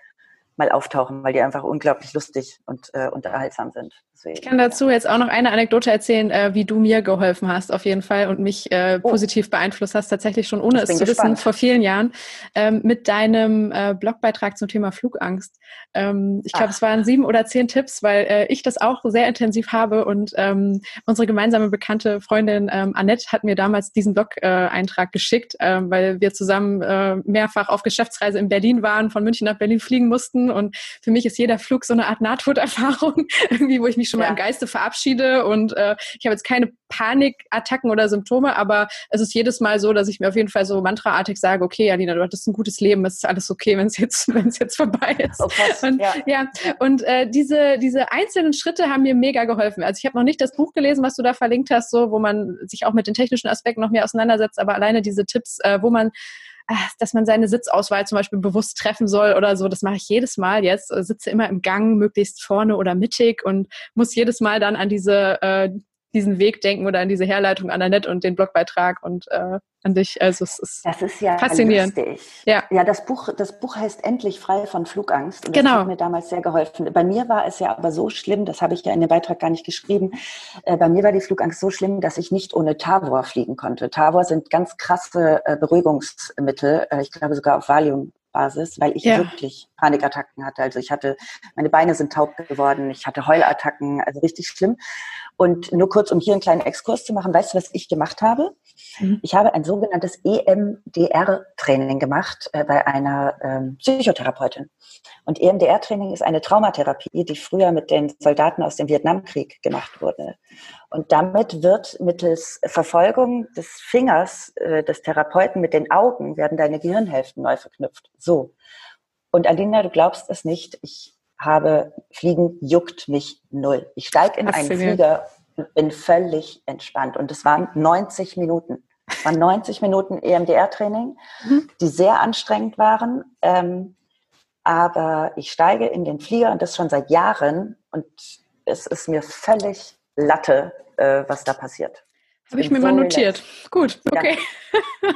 mal auftauchen, weil die einfach unglaublich lustig und äh, unterhaltsam sind. Deswegen, ich kann dazu ja. jetzt auch noch eine Anekdote erzählen, äh, wie du mir geholfen hast auf jeden Fall und mich äh, oh. positiv beeinflusst hast, tatsächlich schon ohne es zu gespannt. wissen, vor vielen Jahren, ähm, mit deinem äh, Blogbeitrag zum Thema Flugangst. Ähm, ich glaube, es waren sieben oder zehn Tipps, weil äh, ich das auch sehr intensiv habe und ähm, unsere gemeinsame bekannte Freundin ähm, Annette hat mir damals diesen Blog-Eintrag geschickt, äh, weil wir zusammen äh, mehrfach auf Geschäftsreise in Berlin waren, von München nach Berlin fliegen mussten und für mich ist jeder Flug so eine Art Nahtoderfahrung, irgendwie, wo ich mich schon ja. mal im Geiste verabschiede und äh, ich habe jetzt keine Panikattacken oder Symptome, aber es ist jedes Mal so, dass ich mir auf jeden Fall so mantraartig sage, okay, Alina, du hattest ein gutes Leben, es ist alles okay, wenn es jetzt, wenn es jetzt vorbei ist. Oh, und, ja. ja. und äh, diese, diese einzelnen Schritte haben mir mega geholfen. Also ich habe noch nicht das Buch gelesen, was du da verlinkt hast, so wo man sich auch mit den technischen Aspekten noch mehr auseinandersetzt, aber alleine diese Tipps, äh, wo man dass man seine Sitzauswahl zum Beispiel bewusst treffen soll oder so. Das mache ich jedes Mal jetzt. Sitze immer im Gang, möglichst vorne oder mittig und muss jedes Mal dann an diese äh, diesen Weg denken oder an diese Herleitung an Annette und den Blogbeitrag und äh, an dich. Also es ist, das ist ja faszinierend. Lustig. Ja, ja das, Buch, das Buch heißt Endlich frei von Flugangst. Und das genau. hat mir damals sehr geholfen. Bei mir war es ja aber so schlimm, das habe ich ja in dem Beitrag gar nicht geschrieben, äh, bei mir war die Flugangst so schlimm, dass ich nicht ohne Tavor fliegen konnte. Tavor sind ganz krasse äh, Beruhigungsmittel, äh, ich glaube sogar auf Valium Basis, weil ich ja. wirklich Panikattacken hatte. Also ich hatte, meine Beine sind taub geworden, ich hatte Heulattacken, also richtig schlimm. Und nur kurz, um hier einen kleinen Exkurs zu machen, weißt du, was ich gemacht habe? Mhm. Ich habe ein sogenanntes EMDR-Training gemacht äh, bei einer ähm, Psychotherapeutin. Und EMDR-Training ist eine Traumatherapie, die früher mit den Soldaten aus dem Vietnamkrieg gemacht wurde. Und damit wird mittels Verfolgung des Fingers äh, des Therapeuten mit den Augen werden deine Gehirnhälften neu verknüpft. So. Und Alina, du glaubst es nicht, ich habe Fliegen juckt mich null. Ich steige in einen Flieger und bin völlig entspannt. Und es waren 90 Minuten. Es waren 90 Minuten EMDR-Training, mhm. die sehr anstrengend waren. Ähm, aber ich steige in den Flieger und das schon seit Jahren und es ist mir völlig Latte, äh, was da passiert. Habe ich mir so mal notiert. Relaxed. Gut, okay. Ja.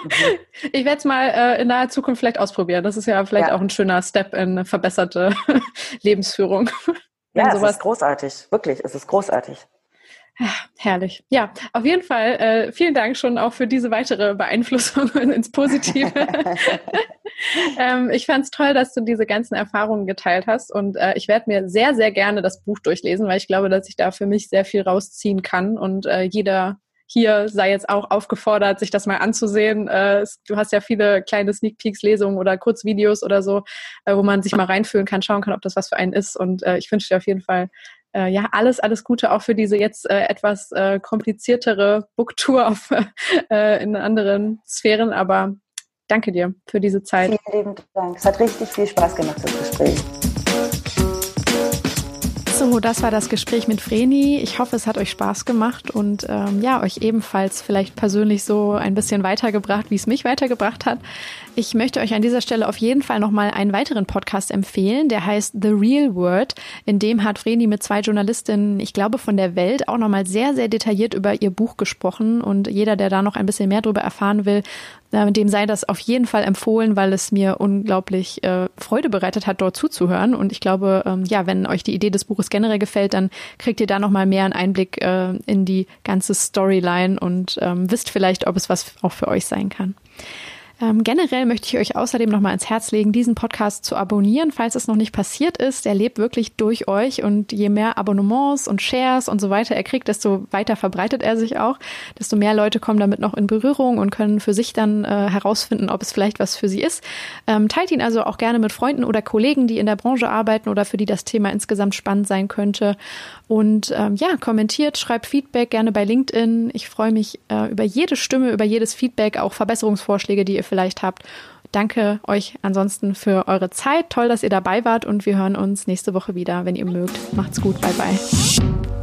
ich werde es mal äh, in naher Zukunft vielleicht ausprobieren. Das ist ja vielleicht ja. auch ein schöner Step in eine verbesserte Lebensführung. ja, es ist großartig. Wirklich, es ist großartig. Herrlich. Ja, auf jeden Fall äh, vielen Dank schon auch für diese weitere Beeinflussung ins Positive. ähm, ich fand es toll, dass du diese ganzen Erfahrungen geteilt hast und äh, ich werde mir sehr, sehr gerne das Buch durchlesen, weil ich glaube, dass ich da für mich sehr viel rausziehen kann und äh, jeder hier sei jetzt auch aufgefordert, sich das mal anzusehen. Äh, du hast ja viele kleine Sneak Peeks, Lesungen oder Kurzvideos oder so, äh, wo man sich mal reinfühlen kann, schauen kann, ob das was für einen ist. Und äh, ich wünsche dir auf jeden Fall äh, ja, alles, alles Gute auch für diese jetzt äh, etwas äh, kompliziertere Booktour auf, äh, in anderen Sphären. Aber danke dir für diese Zeit. Vielen lieben Dank. Es hat richtig viel Spaß gemacht, das Gespräch. So, das war das Gespräch mit Vreni. Ich hoffe, es hat euch Spaß gemacht und ähm, ja, euch ebenfalls vielleicht persönlich so ein bisschen weitergebracht, wie es mich weitergebracht hat. Ich möchte euch an dieser Stelle auf jeden Fall nochmal einen weiteren Podcast empfehlen, der heißt The Real World. In dem hat Vreni mit zwei Journalistinnen, ich glaube von der Welt, auch nochmal sehr, sehr detailliert über ihr Buch gesprochen. Und jeder, der da noch ein bisschen mehr darüber erfahren will, dem sei das auf jeden Fall empfohlen, weil es mir unglaublich äh, Freude bereitet hat, dort zuzuhören. Und ich glaube, ähm, ja, wenn euch die Idee des Buches generell gefällt, dann kriegt ihr da nochmal mehr einen Einblick äh, in die ganze Storyline und ähm, wisst vielleicht, ob es was auch für euch sein kann. Ähm, generell möchte ich euch außerdem nochmal ans Herz legen, diesen Podcast zu abonnieren, falls es noch nicht passiert ist. Er lebt wirklich durch euch und je mehr Abonnements und Shares und so weiter er kriegt, desto weiter verbreitet er sich auch, desto mehr Leute kommen damit noch in Berührung und können für sich dann äh, herausfinden, ob es vielleicht was für sie ist. Ähm, teilt ihn also auch gerne mit Freunden oder Kollegen, die in der Branche arbeiten oder für die das Thema insgesamt spannend sein könnte. Und ähm, ja, kommentiert, schreibt Feedback gerne bei LinkedIn. Ich freue mich äh, über jede Stimme, über jedes Feedback, auch Verbesserungsvorschläge, die ihr vielleicht habt. Danke euch ansonsten für eure Zeit. Toll, dass ihr dabei wart und wir hören uns nächste Woche wieder, wenn ihr mögt. Macht's gut. Bye bye.